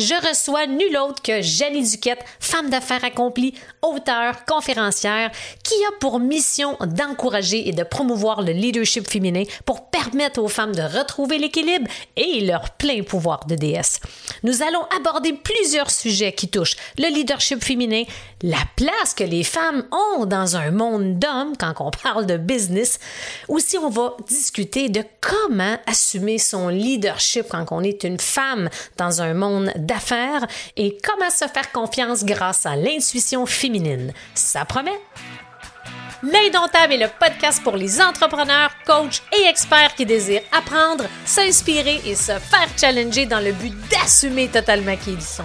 je reçois nul autre que Jenny Duquette, femme d'affaires accomplie, auteure, conférencière, qui a pour mission d'encourager et de promouvoir le leadership féminin pour permettre aux femmes de retrouver l'équilibre et leur plein pouvoir de déesse. Nous allons aborder plusieurs sujets qui touchent le leadership féminin, la place que les femmes ont dans un monde d'hommes quand on parle de business. Aussi, on va discuter de comment assumer son leadership quand on est une femme dans un monde d'affaires et comment se faire confiance grâce à l'intuition féminine. Ça promet? L'Indomptable est le podcast pour les entrepreneurs, coachs et experts qui désirent apprendre, s'inspirer et se faire challenger dans le but d'assumer totalement qui ils sont.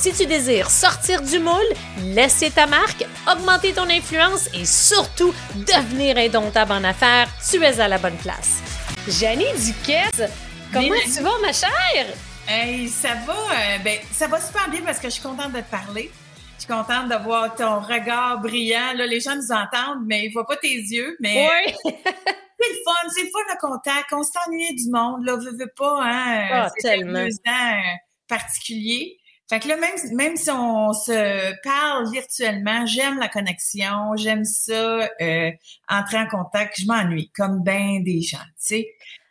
Si tu désires sortir du moule, laisser ta marque, augmenter ton influence et surtout devenir indomptable en affaires, tu es à la bonne place. Janie Duquette, comment tu vas, ma chère? Hey, ça va, euh, ben, ça va super bien parce que je suis contente de te parler. Je suis contente de voir ton regard brillant. Là, les gens nous entendent, mais ils voient pas tes yeux. Mais Oui. c'est le fun, c'est le fun le contact. On s'ennuie du monde, là, veut, veut pas, hein. Ah, c'est tellement. euh, particulier. Fait que là, même, même si on se parle virtuellement, j'aime la connexion, j'aime ça, euh, entrer en contact, je m'ennuie, comme ben des gens, tu sais.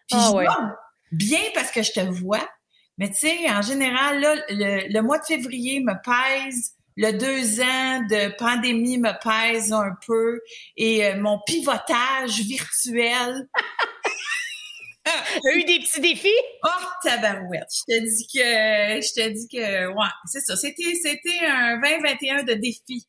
Puis Ah je ouais. bien parce que je te vois, mais tu sais, en général, là, le, le mois de février me pèse, le deux ans de pandémie me pèse un peu, et euh, mon pivotage virtuel, T'as eu des petits défis? Oh, tabarouette. Je te dis que, je te dis que, ouais, c'est ça. C'était, c'était un 2021 de défi.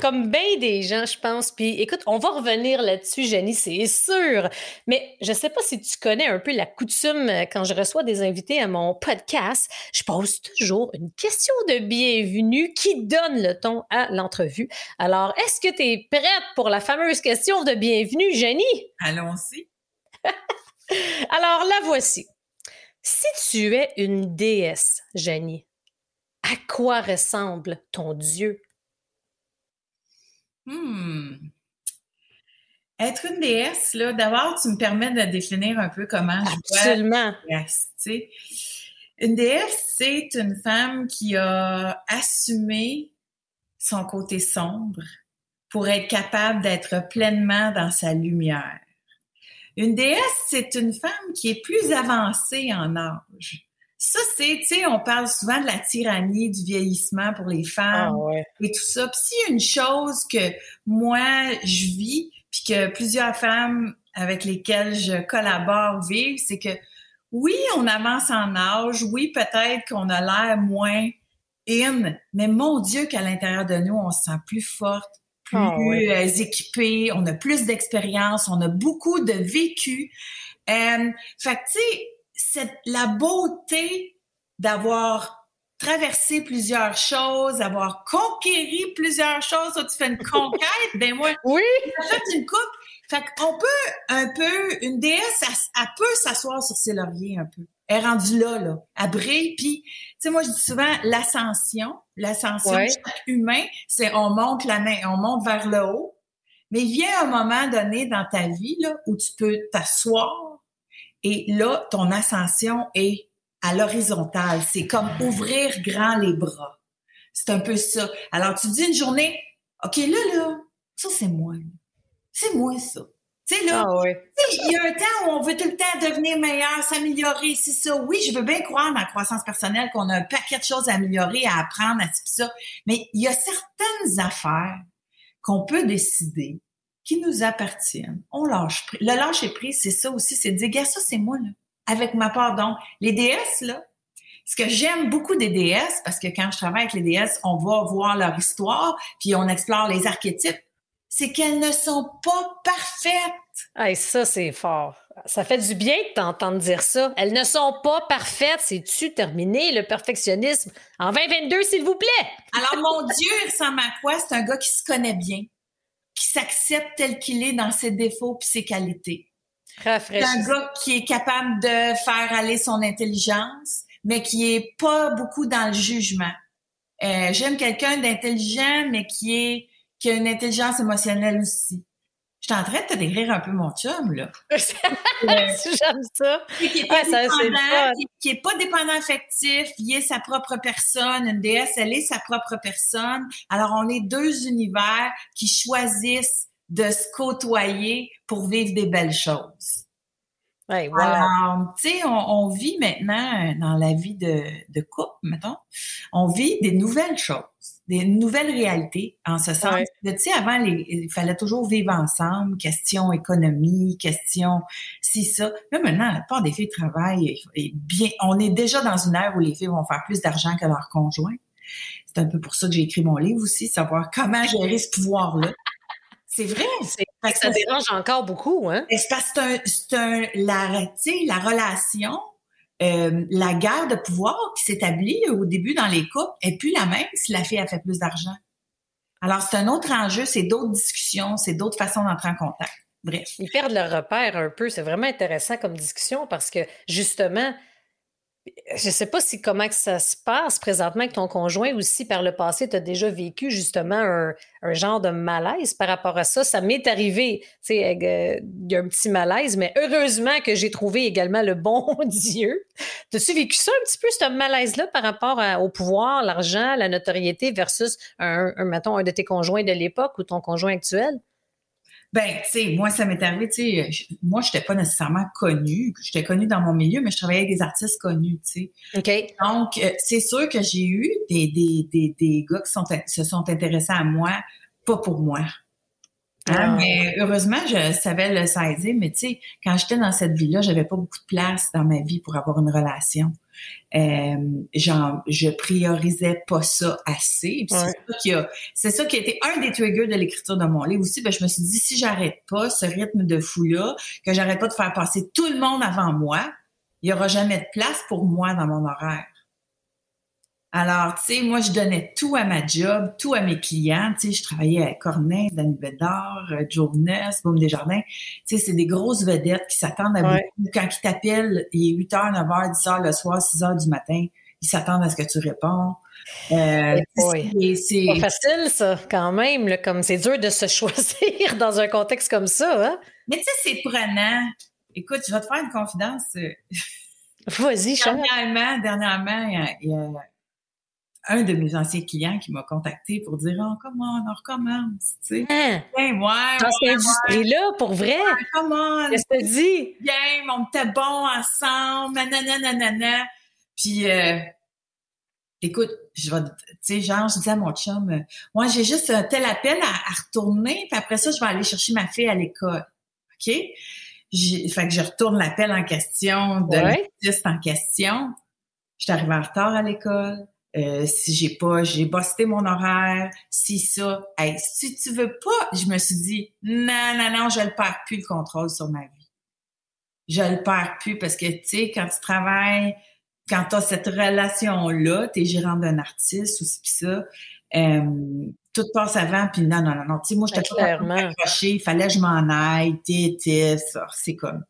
Comme bien des gens, je pense. Puis écoute, on va revenir là-dessus, Jenny, c'est sûr. Mais je sais pas si tu connais un peu la coutume euh, quand je reçois des invités à mon podcast. Je pose toujours une question de bienvenue qui donne le ton à l'entrevue. Alors, est-ce que tu es prête pour la fameuse question de bienvenue, Jenny? Allons-y. Alors, la voici. Si tu es une déesse, Jenny, à quoi ressemble ton Dieu? Hmm. Être une déesse, là, d'abord, tu me permets de définir un peu comment je vois Absolument. une déesse. Une c'est une femme qui a assumé son côté sombre pour être capable d'être pleinement dans sa lumière. Une déesse, c'est une femme qui est plus avancée en âge. Ça, c'est, tu sais, on parle souvent de la tyrannie du vieillissement pour les femmes Ah ouais. et tout ça. Puis s'il y a une chose que moi, je vis, puis que plusieurs femmes avec lesquelles je collabore vivent, c'est que oui, on avance en âge, oui, peut-être qu'on a l'air moins in, mais mon Dieu qu'à l'intérieur de nous, on se sent plus forte, plus Ah ouais. euh, on a plus d'expérience, on a beaucoup de vécu. Euh, fait que, tu sais, cette- la beauté d'avoir traversé plusieurs choses, d'avoir conquéri plusieurs choses, toi, tu fais une conquête, ben moi, Oui. fait une coupe. Fait qu'on peut un peu, une déesse, elle, elle peut s'asseoir sur ses lauriers un peu. Elle est rendue là, là. Elle brille, puis, tu sais, moi, je dis souvent l'ascension. L'ascension Ouais. de chaque humain, c'est on monte la main, on monte vers le haut. Mais il vient un moment donné dans ta vie, là, où tu peux t'asseoir et là, ton ascension est à l'horizontale. C'est comme ouvrir grand les bras. C'est un peu ça. Alors, tu dis une journée, OK, là, là, ça, c'est moi. C'est moi, ça. Tu sais, là, Ah ouais. il y a un temps où on veut tout le temps devenir meilleur, s'améliorer, c'est ça. Oui, je veux bien croire dans la croissance personnelle qu'on a un paquet de choses à améliorer, à apprendre, à pis ça. Mais il y a certaines affaires qu'on peut décider qui nous appartiennent. On lâche prise. Le lâcher prise, c'est ça aussi, c'est de dire, gars, ça, c'est moi, là. Avec ma part, donc. Les déesses, là, ce que j'aime beaucoup des déesses, parce que quand je travaille avec les déesses, on va voir leur histoire, puis on explore les archétypes, c'est qu'elles ne sont pas parfaites. Hey, ça, c'est fort. Ça fait du bien de t'entendre dire ça. Elles ne sont pas parfaites. C'est-tu terminé, le perfectionnisme? En 2022, s'il vous plaît! Alors, mon Dieu, il ressemble à quoi? C'est un gars qui se connaît bien, qui s'accepte tel qu'il est dans ses défauts puis ses qualités. C'est un gars qui est capable de faire aller son intelligence, mais qui est pas beaucoup dans le jugement. Euh, J'aime quelqu'un d'intelligent, mais qui est qui a une intelligence émotionnelle aussi. Je suis en train de te décrire un peu mon chum, là. J'aime ça. Qui est, pas dépendant, qui, est pas dépendant affectif, il est sa propre personne. Une déesse, elle est sa propre personne. Alors, on est deux univers qui choisissent de se côtoyer pour vivre des belles choses. Alors, tu sais, on, vit maintenant dans la vie de, de couple, mettons, on vit des nouvelles choses, des nouvelles réalités, en ce sens. Tu sais, avant, il fallait toujours vivre ensemble, question économie, question si ça. Là, maintenant, la part des filles travaillent et bien. On est déjà dans une ère où les filles vont faire plus d'argent que leurs conjoints. C'est un peu pour ça que j'ai écrit mon livre aussi, savoir comment gérer ce pouvoir-là. C'est vrai. Ça dérange encore beaucoup, hein? C'est parce que c'est un, la, la relation, euh, la guerre de pouvoir qui s'établit au début dans les couples est plus la même si la fille a fait plus d'argent. Alors, c'est un autre enjeu, c'est d'autres discussions, c'est d'autres façons d'entrer en contact. Bref. Ils perdent leur repère un peu. C'est vraiment intéressant comme discussion parce que, justement, je ne sais pas si comment que ça se passe présentement avec ton conjoint ou si par le passé, tu as déjà vécu justement un, genre de malaise par rapport à ça. Ça m'est arrivé, tu sais, euh, il y a un petit malaise, mais heureusement que j'ai trouvé également le bon Dieu. As-tu vécu ça un petit peu, ce malaise-là, par rapport au pouvoir, l'argent, la notoriété versus un, mettons, un de tes conjoints de l'époque ou ton conjoint actuel? Ben, tu sais, moi, ça m'est arrivé, tu sais, moi, je n'étais pas nécessairement connue. J'étais connue dans mon milieu, mais je travaillais avec des artistes connus, tu sais. OK. Donc, euh, c'est sûr que j'ai eu des, des, des, des gars qui sont, se sont intéressés à moi, pas pour moi. Hein, ah. Mais heureusement, je savais le saisir, mais tu sais, quand j'étais dans cette vie-là, j'avais pas beaucoup de place dans ma vie pour avoir une relation. Euh, genre, je priorisais pas ça assez. C'est ça qui a, c'est ça qui a été un des triggers de l'écriture de mon livre aussi. Ben, je me suis dit, si j'arrête pas ce rythme de fou-là, que j'arrête pas de faire passer tout le monde avant moi, il y aura jamais de place pour moi dans mon horaire. Alors, tu sais, moi, je donnais tout à ma job, tout à mes clients. Tu sais, je travaillais à Corneille, Danny Bédard, euh, Joe Ness, Boum Desjardins. Tu sais, c'est des grosses vedettes qui s'attendent à beaucoup. Quand ils t'appellent, il est 8 h, 9 h, 10 h le soir, 6 h du matin, ils s'attendent à ce que tu réponds. Euh, c'est pas facile, ça, quand même. comme c'est dur de se choisir dans un contexte comme ça. Hein? Mais tu sais, c'est prenant. Écoute, je vais te faire une confidence. Vas-y, Dernièrement, dernièrement, il y a un de mes anciens clients qui m'a contacté pour dire oh, comment on recommence, tu sais? Hein? Ben, ouais, Dans cette industrie-là, pour vrai. comment Qu'est-ce que dis? Bien, on était bons ensemble, nanana, nanana. Puis, euh, écoute, je vais, tu sais, genre, je disais à mon chum, euh, moi, j'ai juste un tel appel à, retourner, puis après ça, je vais aller chercher ma fille à l'école. OK? fait que je retourne l'appel en question de l'artiste en question. Je suis arrivée en retard à l'école euh, si j'ai pas, j'ai bossé mon horaire, si ça. Hey, si tu veux pas, je me suis dit, non, non, non, je le perds plus le contrôle sur ma vie. Je le perds plus parce que, tu sais, quand tu travailles, quand tu as cette relation-là, tu es gérant d'un artiste ou pis ça, euh, tout passe avant, puis non, non, non, non. Tu sais, moi, je pas accroché, il fallait que je m'en aille, t'es, ça, c'est comme.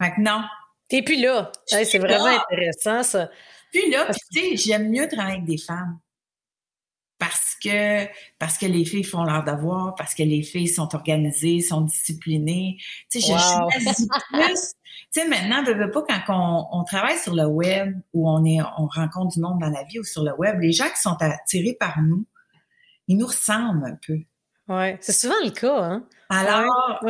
Fait que non. T'es plus là. c'est vraiment intéressant, ça. Puis là, tu sais, j'aime mieux travailler avec des femmes. Parce que, parce que les filles font leur devoir, parce que les filles sont organisées, sont disciplinées. Tu sais, je choisis plus. Tu sais, maintenant, veux pas quand on, travaille sur le web ou on est, on rencontre du monde dans la vie ou sur le web, les gens qui sont attirés par nous, ils nous ressemblent un peu. Oui, c'est souvent le cas, hein? Alors,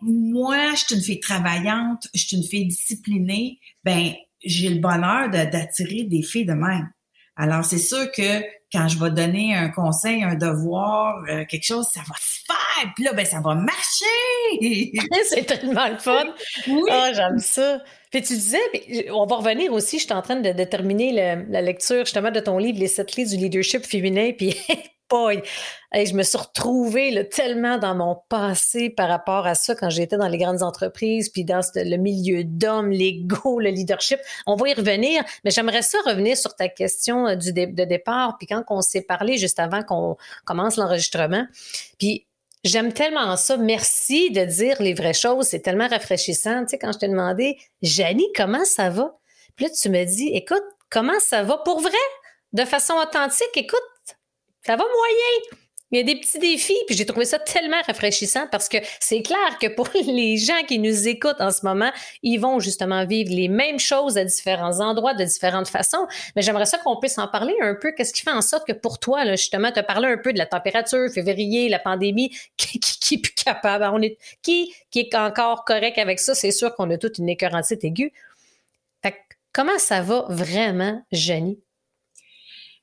moi, je suis une fille travaillante, je suis une fille disciplinée, ben j'ai le bonheur d'attirer des filles de même. Alors, c'est sûr que quand je vais donner un conseil, un devoir, euh, quelque chose, ça va se faire. Puis là, ben, ça va marcher. c'est tellement le fun. Oui. Oh, j'aime ça. Puis tu disais, on va revenir aussi, je suis en train de, terminer la lecture justement de ton livre, Les sept clés du leadership féminin. Puis boy, je me suis retrouvée tellement dans mon passé par rapport à ça quand j'étais dans les grandes entreprises, puis dans le milieu d'hommes, l'ego, le leadership. On va y revenir, mais j'aimerais ça revenir sur ta question euh, du de départ, puis quand on s'est parlé juste avant qu'on commence l'enregistrement. Puis J'aime tellement ça. Merci de dire les vraies choses. C'est tellement rafraîchissant. Tu sais, quand je t'ai demandé, Janie, comment ça va? Puis là, tu me dis, écoute, comment ça va pour vrai? De façon authentique, écoute, ça va moyen. Il y a des petits défis, puis j'ai trouvé ça tellement rafraîchissant parce que c'est clair que pour les gens qui nous écoutent en ce moment, ils vont justement vivre les mêmes choses à différents endroits, de différentes façons. Mais j'aimerais ça qu'on puisse en parler un peu. Qu'est-ce qui fait en sorte que pour toi, là, justement, as parlé un peu de la température, février, la pandémie, qui, qui, est plus capable, on est, qui, qui est encore correct avec ça? C'est sûr qu'on a toute une écœurantite aiguë. Comment ça va vraiment, Jenny?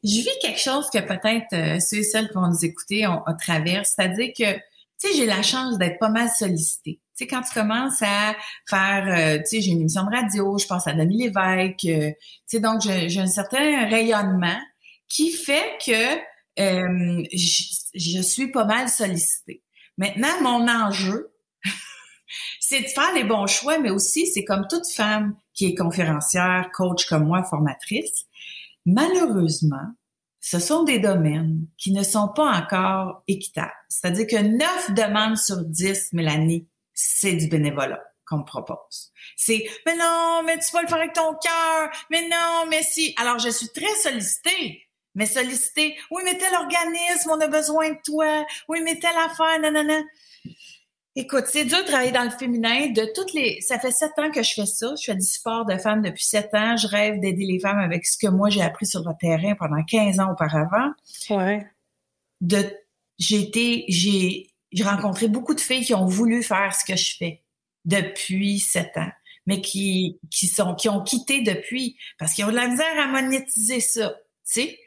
Je vis quelque chose que peut-être euh, ceux et celles qui vont nous écouter ont, ont traversé, c'est-à-dire que, tu sais, j'ai la chance d'être pas mal sollicitée. Tu sais, quand tu commences à faire, euh, tu sais, j'ai une émission de radio, je pense à Denis Lévesque, euh, tu sais, donc j'ai un certain rayonnement qui fait que je, je suis pas mal sollicitée. Maintenant, mon enjeu, c'est de faire les bons choix, mais aussi, c'est comme toute femme qui est conférencière, coach comme moi, formatrice, Malheureusement, ce sont des domaines qui ne sont pas encore équitables. C'est-à-dire que 9 demandes sur 10, Mélanie, c'est du bénévolat qu'on me propose. C'est mais non, mais tu vas le faire avec ton cœur, mais non, mais si. Alors je suis très sollicitée, mais sollicitée. Oui, mais tel organisme, on a besoin de toi. Oui, mais telle affaire, nanana. Écoute, c'est dur de travailler dans le féminin. De toutes les, ça fait sept ans que je fais ça. Je fais du sport de femmes depuis sept ans. Je rêve d'aider les femmes avec ce que moi j'ai appris sur le terrain pendant 15 ans auparavant. Ouais. De, j'ai été, j'ai, j'ai rencontré beaucoup de filles qui ont voulu faire ce que je fais depuis sept ans, mais qui, qui sont, qui ont quitté depuis parce qu'ils ont de la misère à monétiser ça, tu sais.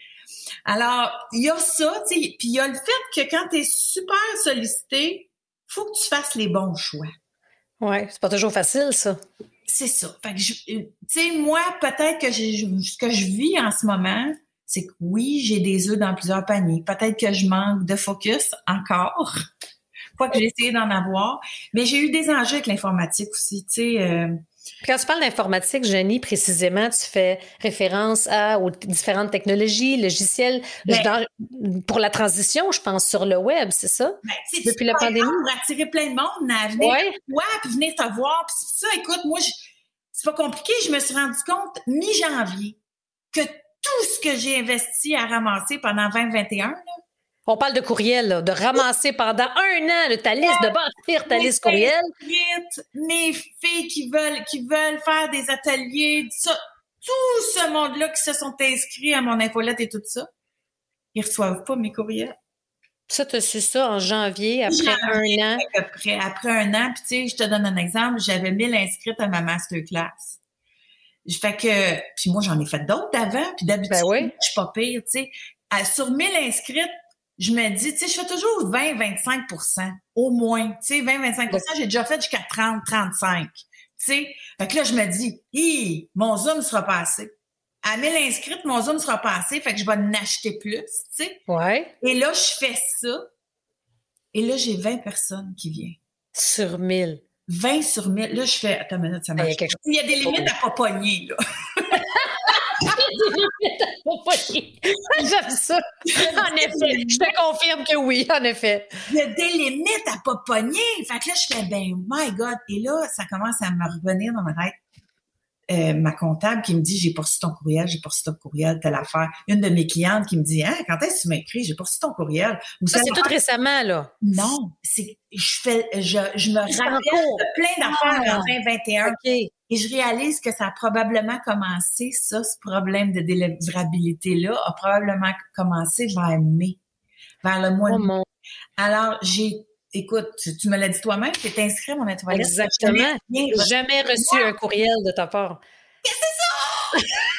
Alors, il y a ça, tu sais, puis il y a le fait que quand tu es super sollicité, faut que tu fasses les bons choix. Oui, c'est pas toujours facile, ça. C'est ça. Fait que, tu sais, moi, peut-être que ce que je vis en ce moment, c'est que oui, j'ai des œufs dans plusieurs paniers. Peut-être que je manque de focus encore. Quoi que j'ai essayé d'en avoir. Mais j'ai eu des enjeux avec l'informatique aussi. Tu sais, euh, quand tu parles d'informatique, Jenny, précisément, tu fais référence à, aux différentes technologies, logiciels, ben pour la transition, je pense, sur le web, c'est ça? Ben, Depuis la pandémie? Pour attirer plein de monde à venir ouais. puis venir te voir. Puis ça, écoute, moi, c'est pas compliqué. Je me suis rendu compte mi-janvier que tout ce que j'ai investi à ramasser pendant 2021, là, on parle de courriel, de ramasser pendant un an ta liste, de bâtir ta liste courriel. Mes filles qui veulent, qui veulent faire des ateliers, tout ce monde-là qui se sont inscrits à mon infolette et tout ça, ils reçoivent pas mes courriels. Ça, tu as su ça en janvier, après un an? Après, après un an, puis tu sais, je te donne un exemple, j'avais 1000 inscrites à ma masterclass. Fait que, puis moi, j'en ai fait d'autres avant, puis d'habitude, ben oui. je suis pas pire, tu sais. Sur 1000 inscrites, je me dis, tu sais, je fais toujours 20-25% au moins. Tu sais, 20-25% j'ai déjà fait jusqu'à 30-35. Tu sais, fait que là, je me dis, hi, mon Zoom sera passé. À 1000 inscrites, mon Zoom sera passé, fait que je vais en acheter plus, tu sais. Ouais. Et là, je fais ça. Et là, j'ai 20 personnes qui viennent. Sur 1000. 20 sur 1000. Là, je fais, attends une minute, ça marche. Il y a des limites à pas pogner, là. J'aime ça. En effet, je te confirme que oui, en effet. Il y a des limites à pas. Fait que là, je fais, ben, my God. Et là, ça commence à me revenir dans ma tête. Euh, ma comptable qui me dit j'ai poursu ton courriel, j'ai poursu ton courriel, telle affaire. Une de mes clientes qui me dit hein, quand est-ce que tu m'écris, j'ai poursu ton courriel. ça, c'est tout récemment là. Non, c'est je fais je, je me rappelle de plein d'affaires en 2021 et je réalise que ça a probablement commencé ça ce problème de délivrabilité là a probablement commencé vers mai, vers le mois de oh mai. Alors j'ai écoute, tu, me l'as dit toi-même, tu es inscrit à mon étoile. Exactement. Jamais, jamais reçu un courriel de ta part. Qu'est-ce que c'est ça?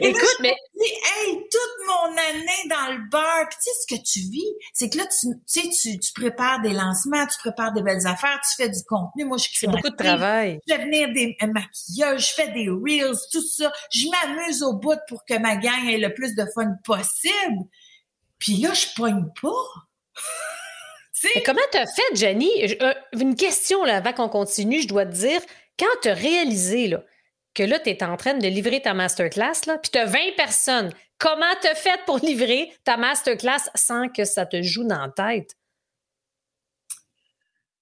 Écoute, mais. hey, toute mon année dans le bar, puis tu sais ce que tu vis, c'est que là, tu sais, tu, tu, prépares des lancements, tu prépares des belles affaires, tu fais du contenu. Moi, je crée. C'est beaucoup de travail. Je fais venir des maquillages, je fais des reels, tout ça. Je m'amuse au bout pour que ma gang ait le plus de fun possible. Puis là, je pogne pas comment tu as fait, Jenny? Euh, une question là, avant qu'on continue, je dois te dire, quand tu as réalisé là, que là, tu es en train de livrer ta masterclass, là, puis tu as 20 personnes, comment tu as fait pour livrer ta masterclass sans que ça te joue dans la tête?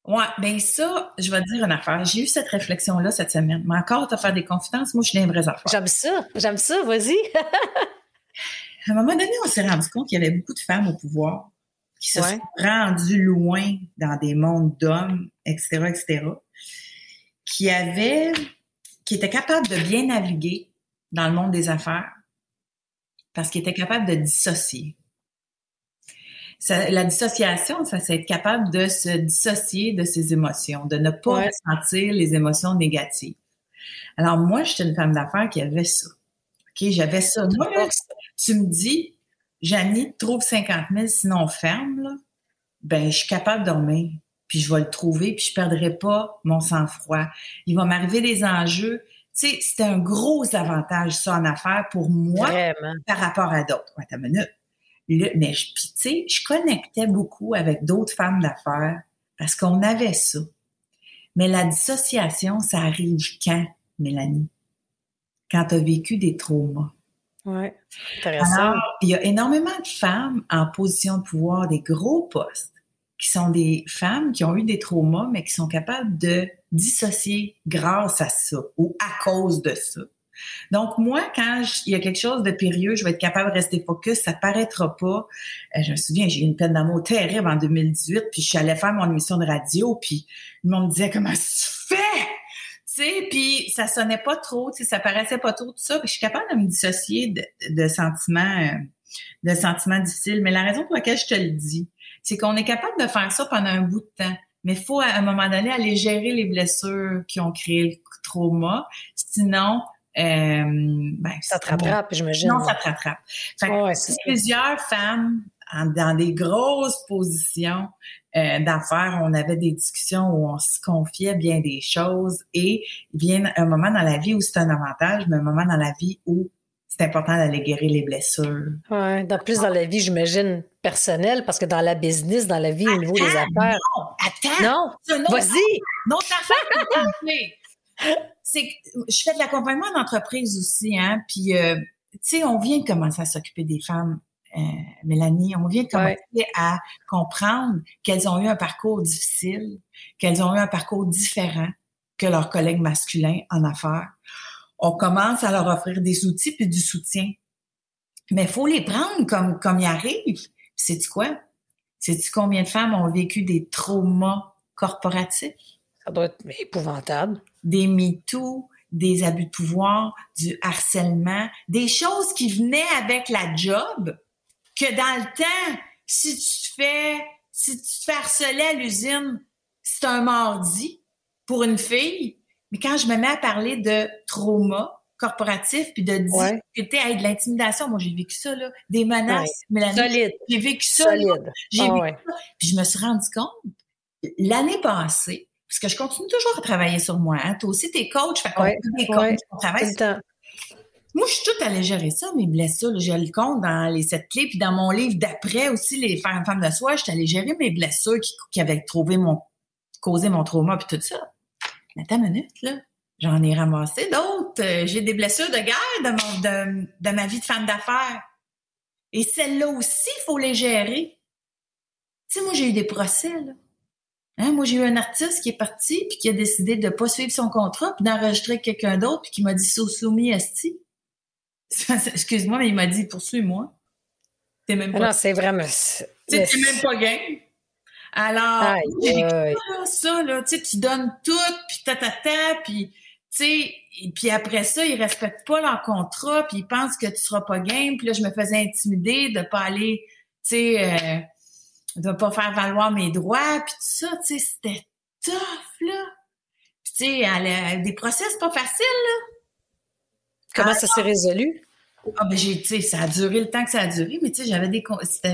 Ouais, ben ça, je vais te dire une affaire. J'ai eu cette réflexion-là cette semaine. Mais encore, tu faire des confidences, moi, je suis des vraies affaires. J'aime ça, j'aime ça, vas-y. à un moment donné, on s'est rendu compte qu'il y avait beaucoup de femmes au pouvoir qui se sont rendues loin dans des mondes d'hommes, etc., etc., qui avaient, qui étaient capables de bien naviguer dans le monde des affaires parce qu'ils étaient capables de dissocier la dissociation, ça c'est être capable de se dissocier de ses émotions, de ne pas ressentir les émotions négatives. Alors moi, j'étais une femme d'affaires qui avait ça. OK, j'avais ça. Moi, tu me dis, Janie, trouve 50 000, sinon on ferme, là. Ben, je suis capable de dormir. Puis je vais le trouver, puis je perdrai pas mon sang-froid. Il va m'arriver des enjeux. Tu sais, c'était un gros avantage, ça, en affaires pour moi par rapport à d'autres. Ouais, minute mais tu sais, je connectais beaucoup avec d'autres femmes d'affaires parce qu'on avait ça. Mais la dissociation, ça arrive quand, Mélanie? Quand tu as vécu des traumas. Oui, intéressant. il y a énormément de femmes en position de pouvoir, des gros postes, qui sont des femmes qui ont eu des traumas, mais qui sont capables de dissocier grâce à ça ou à cause de ça. Donc, moi, quand il y a quelque chose de périlleux, je vais être capable de rester focus, ça paraîtra pas. Euh, je me souviens, j'ai eu une peine d'amour terrible en 2018, puis je suis allée faire mon émission de radio, puis le monde me disait « Comment tu fais? » sais, puis ça sonnait pas trop, tu sais, ça paraissait pas trop tout ça, puis je suis capable de me dissocier de, de sentiments, euh, de sentiments difficiles. Mais la raison pour laquelle je te le dis, c'est qu'on est capable de faire ça pendant un bout de temps. Mais il faut, à un moment donné, aller gérer les blessures qui ont créé le trauma. Sinon, euh, ben, ça te rattrape, j'imagine. Non, ça te rattrape. Fait plusieurs femmes dans des grosses positions euh, d'affaires, on avait des discussions où on se confiait bien des choses et il vient un moment dans la vie où c'est un avantage, mais un moment dans la vie où c'est important d'aller guérir les blessures. Oui, dans plus dans la vie, j'imagine, personnelle, parce que dans la business, dans la vie, au niveau des affaires. Non, attends! Non, vas-y! Non, affaire! c'est je fais de l'accompagnement d'entreprise aussi, hein, puis euh, tu sais, on vient de commencer à s'occuper des femmes, euh, Mélanie, on vient de commencer à comprendre qu'elles ont eu un parcours difficile, qu'elles ont eu un parcours différent que leurs collègues masculins en affaires. On commence à leur offrir des outils puis du soutien. Mais faut les prendre comme, comme ils arrivent. Sais-tu quoi? Sais-tu combien de femmes ont vécu des traumas corporatifs? Ça doit être épouvantable. Des MeToo, des abus de pouvoir, du harcèlement, des choses qui venaient avec la job, que dans le temps, si tu te fais, si tu te fais harceler à l'usine, c'est un mardi pour une fille. Mais quand je me mets à parler de trauma corporatif puis de difficulté à de l'intimidation, moi j'ai vécu ça là, des menaces, Solide. J'ai vécu ça. Solide. J'ai ah vécu ça. Puis je me suis rendu compte l'année passée, parce que je continue toujours à travailler sur moi. Hein. Toi aussi, t'es coach, fait qu'on des coachs, on travaille Moi, je suis toute allée gérer ça, mes blessures. J'ai le compte dans les sept clés, puis dans mon livre d'après aussi, les femmes, de soi, je suis allée gérer mes blessures qui, avaient trouvé mon, causé mon trauma, puis tout ça. Mais attends une minute, là. J'en ai ramassé d'autres. Euh, j'ai des blessures de guerre de, ma vie de femme d'affaires. Et celles-là aussi, il faut les gérer. Tu sais, moi, j'ai eu des procès, là. Hein, moi, j'ai eu un artiste qui est parti puis qui a décidé de pas suivre son contrat puis d'enregistrer quelqu'un d'autre puis qui m'a dit soumis esti. Excuse-moi, mais il m'a dit poursuis-moi. T'es même pas. Non, c'est vraiment. T'es même pas game. Alors, aïe, ça, là, tu sais, tu donnes tout, puis ta, ta, ta, puis, tu sais, puis après ça, ils respectent pas leur contrat, puis ils pensent que tu seras pas game, puis là, je me faisais intimider de pas aller, tu sais, euh, de pas faire valoir mes droits, puis tout ça, tu sais, c'était tough, là. Puis tu sais, des procès, pas facile, là. Comment ça s'est résolu? Ah ben j'ai, tu sais, ça a duré le temps que ça a duré, mais tu sais, j'avais des,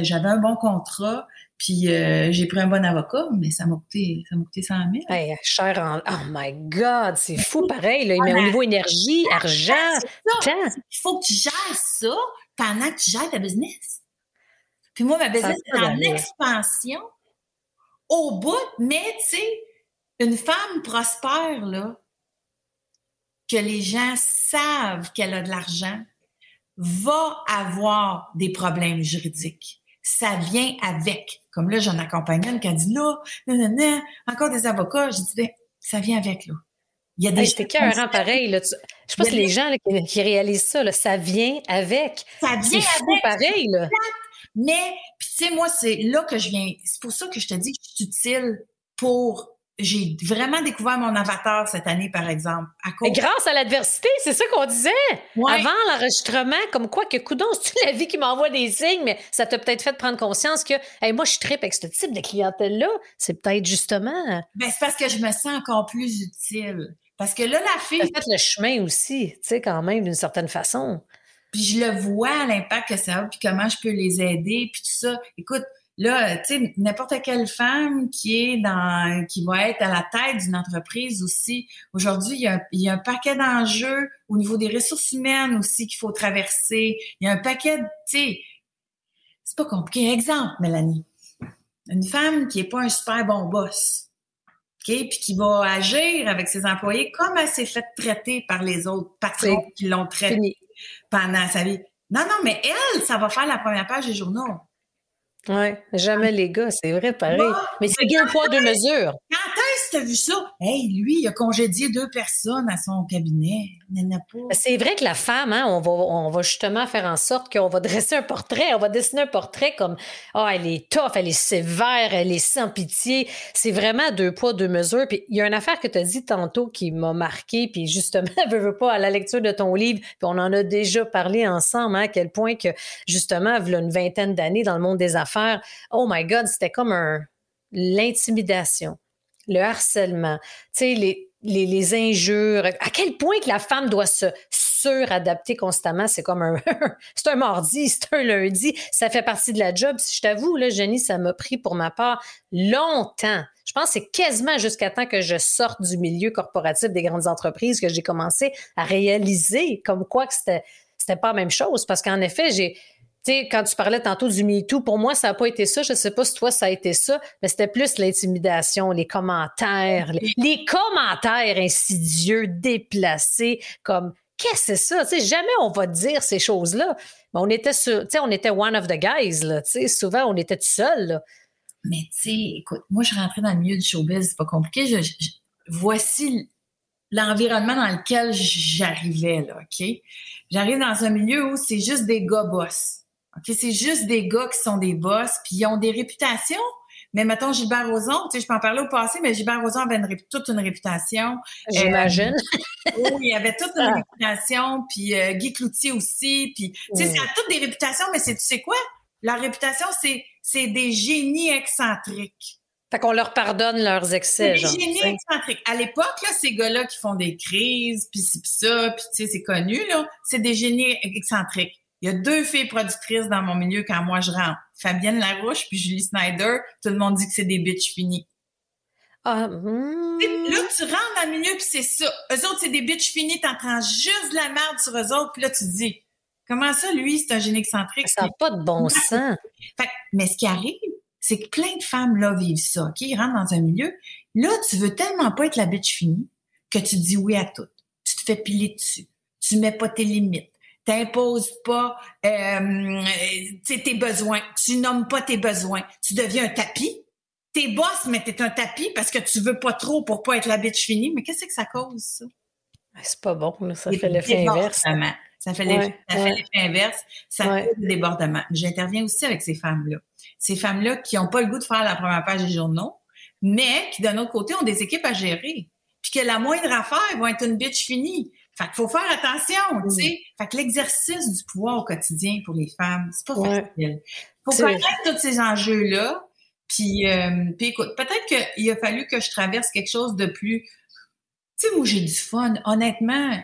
j'avais un bon contrat, puis euh, j'ai pris un bon avocat, mais ça m'a coûté, ça m'a coûté 100 000. Hey, cher en, oh my God, c'est fou, pareil, là, mais au niveau énergie, argent, temps. Il faut que tu gères ça pendant que tu gères ta business. Puis moi, ma business est en expansion au bout, mais tu sais, une femme prospère, là, que les gens savent qu'elle a de l'argent, va avoir des problèmes juridiques. ça vient avec. Comme là, j'en accompagne une qui a dit là, non, non, encore des avocats. J'ai dit, ben, ça vient avec, là. Il y a des hey, C'était pareil. Là. Je pense que les gens qui, réalisent ça, là, ça vient avec. Ça vient avec. pareil. Là. Mais, tu sais, moi, c'est là que je viens. C'est pour ça que je te dis que je suis utile pour j'ai vraiment découvert mon avatar cette année, par exemple. À cause... Grâce à l'adversité, c'est ça qu'on disait. Avant l'enregistrement, comme quoi que coudon, c'est la vie qui m'envoie des signes, mais ça t'a peut-être fait prendre conscience que moi, je tripe avec ce type de clientèle-là. C'est peut-être justement. Ben, c'est parce que je me sens encore plus utile. Parce que là, la fille. fait le chemin aussi, tu sais, quand même, d'une certaine façon. Puis je le vois, l'impact que ça a, puis comment je peux les aider, puis tout ça. Écoute, là, tu sais, n'importe quelle femme qui est dans, qui va être à la tête d'une entreprise aussi. Aujourd'hui, il y a, il y a un paquet d'enjeux au niveau des ressources humaines aussi qu'il faut traverser. Il y a un paquet, tu sais, c'est pas compliqué. Exemple, Mélanie. Une femme qui est pas un super bon boss puis qui va agir avec ses employés comme elle s'est fait traiter par les autres patrons qui l'ont traité pendant sa vie. Non, non, mais elle, ça va faire la première page des journaux. Oui, jamais les gars, c'est vrai, pareil. mais c'est bien un poids de mesure. Quand est-ce que tu as vu ça? Hey, lui, il a congédié deux personnes à son cabinet. Pas. C'est vrai que la femme, hein, on, va, on va justement faire en sorte qu'on va dresser un portrait, on va dessiner un portrait comme Ah, oh, elle est tough, elle est sévère, elle est sans pitié. C'est vraiment deux poids, deux mesures. Puis il y a une affaire que tu as dit tantôt qui m'a marqué, puis justement, je veux pas, à la lecture de ton livre, puis on en a déjà parlé ensemble, hein, à quel point que justement, il y a une vingtaine d'années dans le monde des affaires, oh my God, c'était comme un l'intimidation, le harcèlement, les, les, les, injures, à quel point que la femme doit se suradapter constamment, c'est comme un, c'est un mardi, c'est un lundi, ça fait partie de la job. Je t'avoue, là, Jenny, ça m'a pris pour ma part longtemps. Je pense que c'est quasiment jusqu'à temps que je sorte du milieu corporatif des grandes entreprises que j'ai commencé à réaliser comme quoi que c'était, c'était pas la même chose. Parce qu'en effet, j'ai, sais, quand tu parlais tantôt du MeToo, pour moi, ça n'a pas été ça. Je ne sais pas si toi, ça a été ça, mais c'était plus l'intimidation, les commentaires, les, commentaires insidieux, déplacés, comme qu'est-ce que c'est ça? sais, jamais on va dire ces choses-là. Mais on était sur, on était one of the guys, là. Souvent, on était tout seul. Mais tu sais, écoute, moi, je rentrais dans le milieu du showbiz, c'est pas compliqué. voici l'environnement dans lequel j'arrivais, là, OK? J'arrive dans un milieu où c'est juste des gars boss. OK, c'est juste des gars qui sont des boss, puis ils ont des réputations. Mais mettons Gilbert Rozon, tu sais, je peux en parler au passé, mais Gilbert Rozon avait toute une réputation. J'imagine. Euh, oui, il avait toute une ah. réputation, puis euh, Guy Cloutier aussi, puis tu sais, c'est toutes des réputations, mais c'est tu sais quoi? La réputation, c'est c'est des génies excentriques. Fait qu'on leur pardonne leurs excès, des génies excentriques. À l'époque, là, ces gars-là qui font des crises, puis ça, puis tu sais, c'est connu, là, c'est des génies excentriques. Il y a deux filles productrices dans mon milieu quand moi je rentre. Fabienne Larouche puis Julie Snyder. Tout le monde dit que c'est des bitches finies. Ah, hmm. Là, tu rentres dans le milieu puis c'est ça. Eux autres, c'est des bitches finies. T'entends juste de la merde sur eux autres. Puis là, tu te dis, comment ça, lui, c'est un génie excentrique? Ça n'a pas de bon sens. mais ce qui arrive, c'est que plein de femmes, là, vivent ça. OK? Ils rentrent dans un milieu. Là, tu veux tellement pas être la bitch finie que tu dis oui à tout. Tu te fais piler dessus. Tu mets pas tes limites t'imposes pas euh, tes besoins, tu nommes pas tes besoins, tu deviens un tapis. T'es boss, mais t'es un tapis parce que tu veux pas trop pour pas être la bitch finie. Mais qu'est-ce que ça cause, ça? C'est pas bon, ça fait l'effet inverse. Ça fait l'effet inverse, ça fait le débordement. J'interviens aussi avec ces femmes-là. Ces femmes-là qui n'ont pas le goût de faire la première page des journaux, mais qui, d'un autre côté, ont des équipes à gérer. Puis que la moindre affaire vont être une bitch finie. Fait qu'il faut faire attention, tu sais. Fait que l'exercice du pouvoir au quotidien pour les femmes, c'est pas facile. Faut connaître tous ces enjeux-là. Puis, euh, puis écoute, peut-être qu'il a fallu que je traverse quelque chose de plus... Tu sais, où j'ai du fun, honnêtement.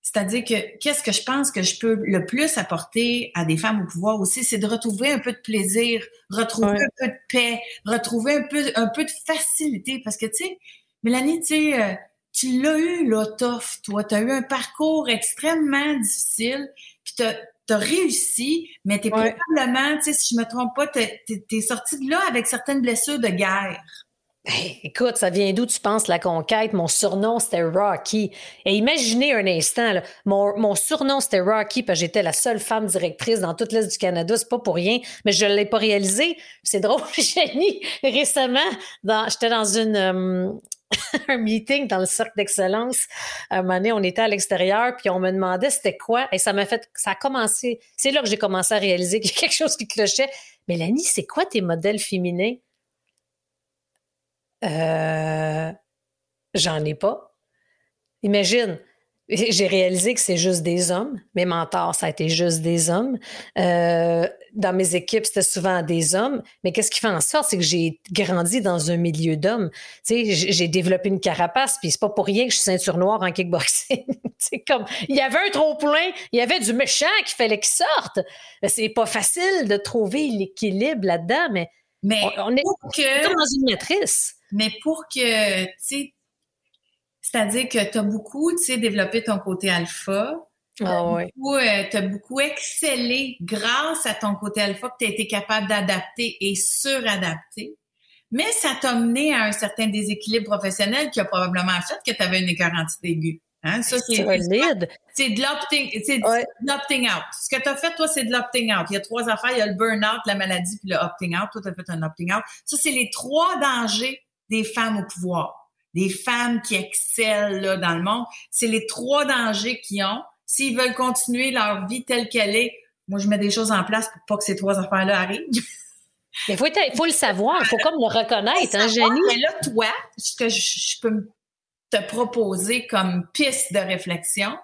C'est-à-dire que qu'est-ce que je pense que je peux le plus apporter à des femmes au pouvoir aussi, c'est de retrouver un peu de plaisir, retrouver un peu de paix, retrouver un peu, un peu de facilité. Parce que, tu sais, Mélanie, tu sais... Tu l'as eu, là, tough, toi. Tu as eu un parcours extrêmement difficile, puis tu as, réussi, mais tu es probablement, tu sais, si je me trompe pas, tu es, sorti de là avec certaines blessures de guerre. Ben, écoute, ça vient d'où tu penses la conquête? Mon surnom, c'était Rocky. Et imaginez un instant, mon, surnom, c'était Rocky parce que j'étais la seule femme directrice dans toute l'Est du Canada. C'est pas pour rien, mais je l'ai pas réalisé. C'est drôle, Jenny, récemment, j'étais dans une, euh, un meeting dans le cercle d'excellence. À un moment donné, on était à l'extérieur, puis on me demandait c'était quoi. Et ça m'a fait, ça a commencé. C'est là que j'ai commencé à réaliser qu'il y a quelque chose qui clochait. Mélanie, c'est quoi tes modèles féminins? Euh, j'en ai pas. Imagine, j'ai réalisé que c'est juste des hommes. Mes mentors, ça a été juste des hommes. Euh, dans mes équipes, c'était souvent des hommes. Mais qu'est-ce qui fait en sorte, c'est que j'ai grandi dans un milieu d'hommes. Tu sais, j'ai développé une carapace, puis c'est pas pour rien que je suis ceinture noire en kickboxing. c'est comme, il y avait un trop plein, il y avait du méchant qu'il fallait qu'il sorte. C'est pas facile de trouver l'équilibre là-dedans, mais, mais on, est comme dans une matrice. Mais pour que, tu sais, c'est-à-dire que tu as beaucoup, tu sais, développé ton côté alpha. Ah ouais. Tu as beaucoup excellé grâce à ton côté alpha que tu as été capable d'adapter et suradapter. Mais ça t'a mené à un certain déséquilibre professionnel qui a probablement fait que tu avais une écœurantite aiguë. Hein? Ça, c'est solide. C'est de l'opting, c'est l'opting out. Ce que tu as fait, toi, c'est de l'opting out. Il y a trois affaires. Il y a le burn-out, la maladie, puis le opting out. Toi, tu as fait un opting out. Ça, c'est les trois dangers des femmes au pouvoir des femmes qui excellent là, dans le monde. C'est les trois dangers qu'ils ont. S'ils veulent continuer leur vie telle qu'elle est, moi, je mets des choses en place pour pas que ces trois affaires-là arrivent. Il faut, faut, le savoir, il faut comme le reconnaître, hein, Jenny? Mais là, toi, ce que je, peux te proposer comme piste de réflexion,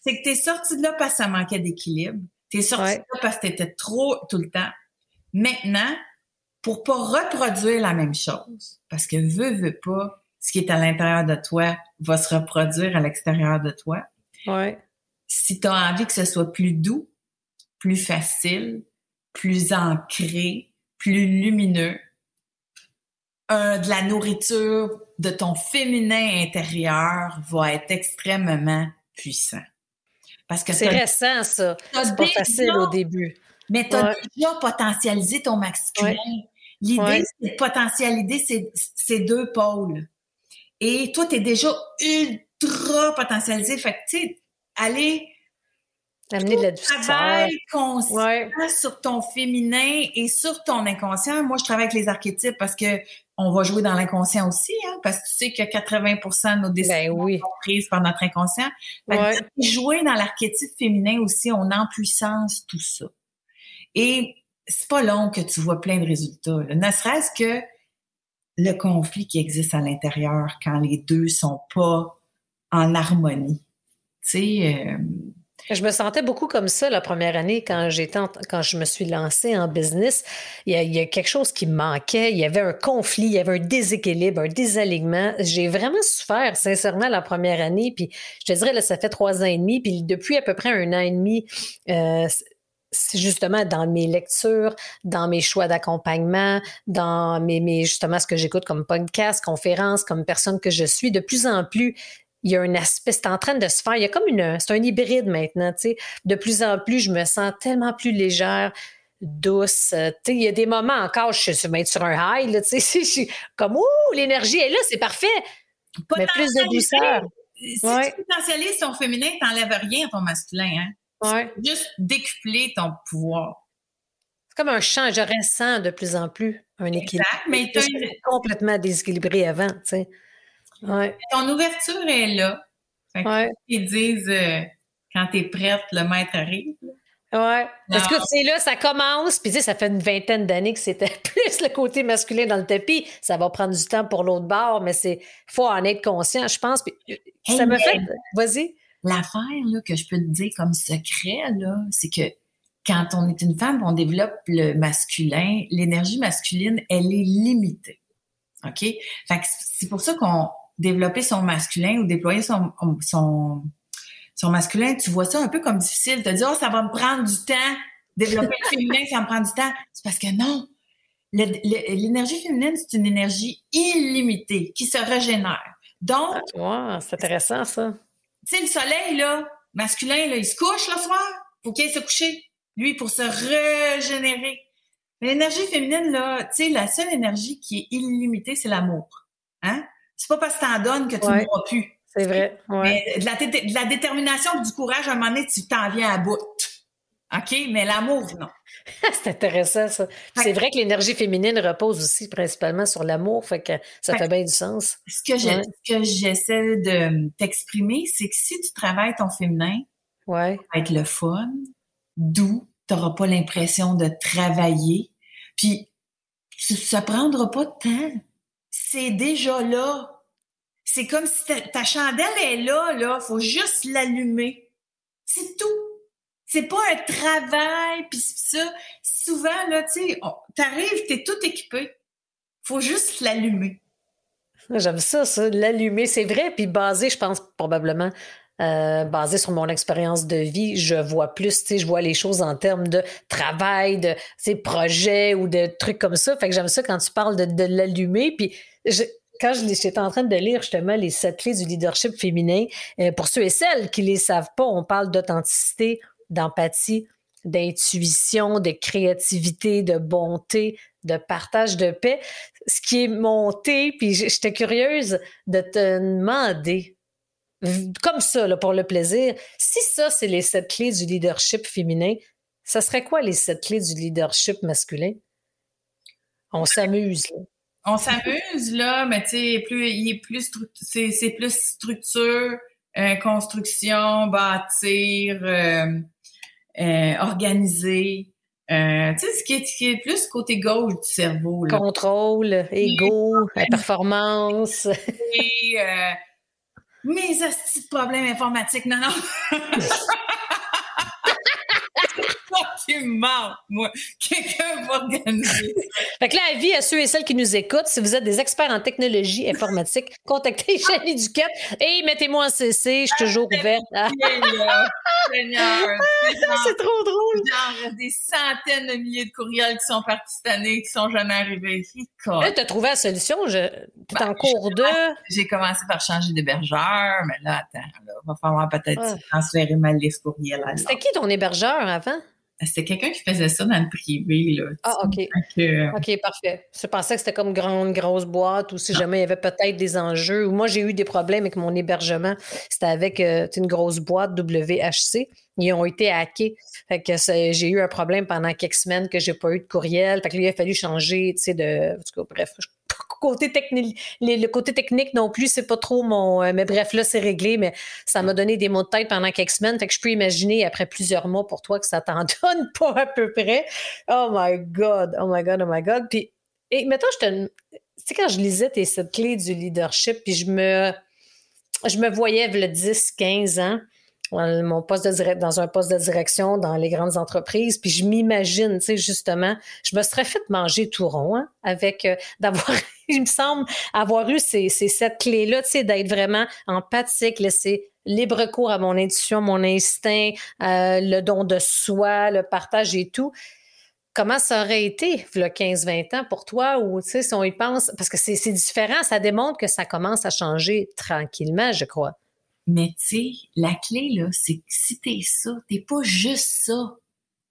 c'est que tu es sorti de là parce que ça manquait d'équilibre. Tu es sorti de là parce que tu étais trop tout le temps. Maintenant, pour pas reproduire la même chose, parce que veux, veux pas, ce qui est à l'intérieur de toi va se reproduire à l'extérieur de toi. Ouais. Si tu as envie que ce soit plus doux, plus facile, plus ancré, plus lumineux, de la nourriture de ton féminin intérieur va être extrêmement puissant. Parce que c'est récent, ça. C'est pas facile au début. Mais tu as déjà potentialisé ton masculin. L'idée, c'est de potentialiser ces deux pôles. Et toi, tu es déjà ultra potentialisé. Fait que, tu sais, aller amener de la travail conscient sur ton féminin et sur ton inconscient. Moi, je travaille avec les archétypes parce que on va jouer dans l'inconscient aussi, hein, parce que tu sais que 80% de nos décisions ben sont prises par notre inconscient. jouer dans l'archétype féminin aussi, on en puissance tout ça. Et c'est pas long que tu vois plein de résultats. Ne serait-ce que le conflit qui existe à l'intérieur quand les deux sont pas en harmonie. Tu sais. Euh, je me sentais beaucoup comme ça la première année quand j'étais quand je me suis lancée en business. Il y, a, quelque chose qui manquait. Il y avait un conflit, il y avait un déséquilibre, un désalignement. J'ai vraiment souffert sincèrement la première année. Puis je te dirais là, ça fait trois ans et demi. Puis depuis à peu près un an et demi, euh, justement dans mes lectures, dans mes choix d'accompagnement, dans mes, mes, justement ce que j'écoute comme podcast, conférences, comme personne que je suis, de plus en plus, il y a un aspect, c'est en train de se faire, il y a comme une, c'est un hybride maintenant, tu sais. De plus en plus, je me sens tellement plus légère, douce. Tu sais, il y a des moments encore, je suis sur un high, là, tu sais, je suis comme, ouh, l'énergie est là, c'est parfait. Mais plus de douceur. Si tu potentialises ton féminin, t'enlèves rien à ton masculin, hein? Juste décupler ton pouvoir. C'est comme un champ, je ressens de plus en plus un équilibre. Exact, mais tu complètement déséquilibré avant, tu sais. Ouais. Ton ouverture est là. Ils disent euh, quand tu es prête, le maître arrive. Ouais. Parce que c'est là, ça commence, puis tu sais, ça fait une vingtaine d'années que c'était plus le côté masculin dans le tapis. Ça va prendre du temps pour l'autre bord, mais c'est faut en être conscient, je pense. Puis, ça me fait. Vas-y. L'affaire que je peux te dire comme secret, là, c'est que quand on est une femme, on développe le masculin, l'énergie masculine, elle est limitée. OK? C'est pour ça qu'on développer son masculin ou déployer son, son, masculin, tu vois ça un peu comme difficile. Te dire, oh, ça va me prendre du temps. Développer le féminin, ça me prend du temps. C'est parce que non. L'énergie féminine, c'est une énergie illimitée qui se régénère. Donc. Ah, c'est intéressant, ça. Tu sais, le soleil, là, masculin, là, il se couche le soir. Faut qu'il se coucher. Lui, pour se régénérer. L'énergie féminine, là, tu sais, la seule énergie qui est illimitée, c'est l'amour. Hein? C'est pas parce que t'en donnes que tu ne mourras plus. C'est vrai. Mais de la, de la détermination et du courage, à un moment donné, tu t'en viens à bout. OK? Mais l'amour, non. c'est intéressant, ça. C'est vrai que l'énergie féminine repose aussi principalement sur l'amour, fait que ça fait, bien du sens. Ce que j'essaie de t'exprimer, c'est que si tu travailles ton féminin, ouais. ça va être le fun, doux, tu n'auras pas l'impression de travailler, puis ça prendra pas de temps. C'est déjà là. C'est comme si ta, chandelle est là, là. Faut juste l'allumer. C'est tout. C'est pas un travail, puis ça. Souvent, là, tu sais, t'arrives, t'es tout équipé. Faut juste l'allumer. J'aime ça, ça, l'allumer. C'est vrai, puis basé, je pense, probablement euh, basé sur mon expérience de vie, je vois plus, tu sais, je vois les choses en termes de travail, de projets ou de trucs comme ça. Fait que j'aime ça quand tu parles de, l'allumer. Puis quand j'étais en train de lire justement les sept clés du leadership féminin, euh, pour ceux et celles qui les savent pas, on parle d'authenticité, d'empathie, d'intuition, de créativité, de bonté, de partage de paix. Ce qui est monté, puis j'étais curieuse de te demander, comme ça, là, pour le plaisir, si ça, c'est les sept clés du leadership féminin, ça serait quoi les sept clés du leadership masculin? On s'amuse, On s'amuse, là, mais tu sais, plus, il est plus, c'est, plus structure, euh, construction, bâtir, euh, euh, organiser. tu sais, ce qui, est, qui est plus côté gauche du cerveau. Là. Contrôle, ego, performance. Et, mes astuces problèmes informatiques. Non, non. qui ment, moi. Quelqu'un va organiser. fait que là, avis à ceux et celles qui nous écoutent, si vous êtes des experts en technologie informatique, contactez Jenny Duquette et mettez-moi en CC, je suis toujours ah, ouverte. C'est trop drôle. Genre, des centaines de milliers de courriels qui sont partis cette année, qui sont jamais arrivés. Là, tu as trouvé la solution. Je... Tu es en ben, cours de. J'ai commencé par changer d'hébergeur, mais là, attends, il va falloir peut-être transférer ma liste courriel. C'était qui ton hébergeur avant? C'était quelqu'un qui faisait ça dans le privé. Là, ah, OK. Euh, OK, parfait. Je pensais que c'était comme une grande, grosse boîte ou si jamais il y avait peut-être des enjeux. Moi, j'ai eu des problèmes avec mon hébergement. C'était avec euh, une grosse boîte WHC. Ils ont été hackés. Fait que j'ai eu un problème pendant quelques semaines que j'ai pas eu de courriel. Fait que il a fallu changer, tu sais, de. En tout cas, bref, côté technique, le côté technique non plus, c'est pas trop mon. Euh, mais bref, là, c'est réglé, mais ça m'a donné des mots de tête pendant quelques semaines. Fait que je peux imaginer après plusieurs mois pour toi que ça t'en donne pas à peu près. Oh my God, oh my God, oh my God. Puis, et mettons, je te. Tu sais, quand je lisais tes sept clés du leadership, puis je me. Je me voyais, le 10, 15 ans, mon poste de dans un poste de direction dans les grandes entreprises. Puis je m'imagine, tu sais, justement, je me serais fait manger tout rond hein, avec euh, d'avoir, il me semble, avoir eu ces, ces cette clé-là, tu sais, d'être vraiment empathique, laisser libre cours à mon intuition, mon instinct, euh, le don de soi, le partage et tout. Comment ça aurait été, le 15-20 ans pour toi, ou tu sais, si on y pense, parce que c'est différent, ça démontre que ça commence à changer tranquillement, je crois. Mais tu sais, la clé, là, c'est que si t'es ça, t'es pas juste ça.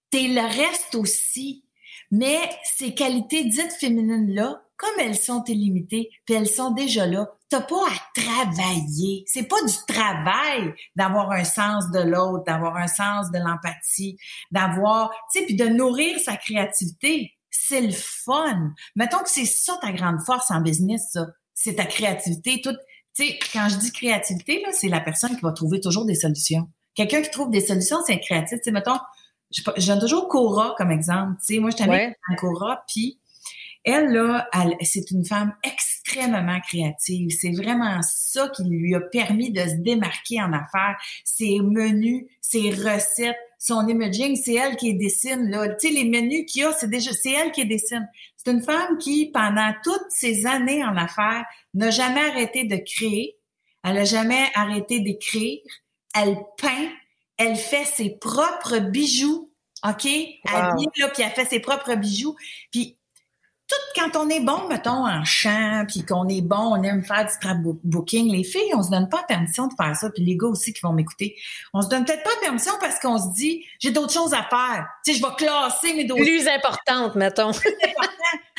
T'es le reste aussi. Mais ces qualités dites féminines-là, comme elles sont illimitées, puis elles sont déjà là, t'as pas à travailler. C'est pas du travail d'avoir un sens de l'autre, d'avoir un sens de l'empathie, d'avoir, tu sais, puis de nourrir sa créativité. C'est le fun. Mettons que c'est ça ta grande force en business, ça. C'est ta créativité. Tout, tu sais, quand je dis créativité, là, c'est la personne qui va trouver toujours des solutions. Quelqu'un qui trouve des solutions, c'est créatif. Tu sais, mettons, je, donne toujours Cora comme exemple. Tu sais, moi, je t'amène ouais. Cora, puis elle, là, c'est une femme extrêmement créative. C'est vraiment ça qui lui a permis de se démarquer en affaires. Ses menus, ses recettes, son imaging, c'est elle qui les dessine. Là. Tu sais, les menus qu'il y a, c'est déjà, c'est elle qui les dessine. C'est une femme qui, pendant toutes ces années en affaires, n'a jamais arrêté de créer. Elle n'a jamais arrêté d'écrire. Elle peint. Elle fait ses propres bijoux. OK? Elle vient là, puis elle fait ses propres bijoux. Puis tout quand on est bon, mettons, en chant, puis qu'on est bon, on aime faire du scrapbooking, les filles, on se donne pas permission de faire ça, puis les gars aussi qui vont m'écouter, on se donne peut-être pas permission parce qu'on se dit, j'ai d'autres choses à faire. Tu sais, je vais classer mes dossiers. Plus importantes, mettons. Plus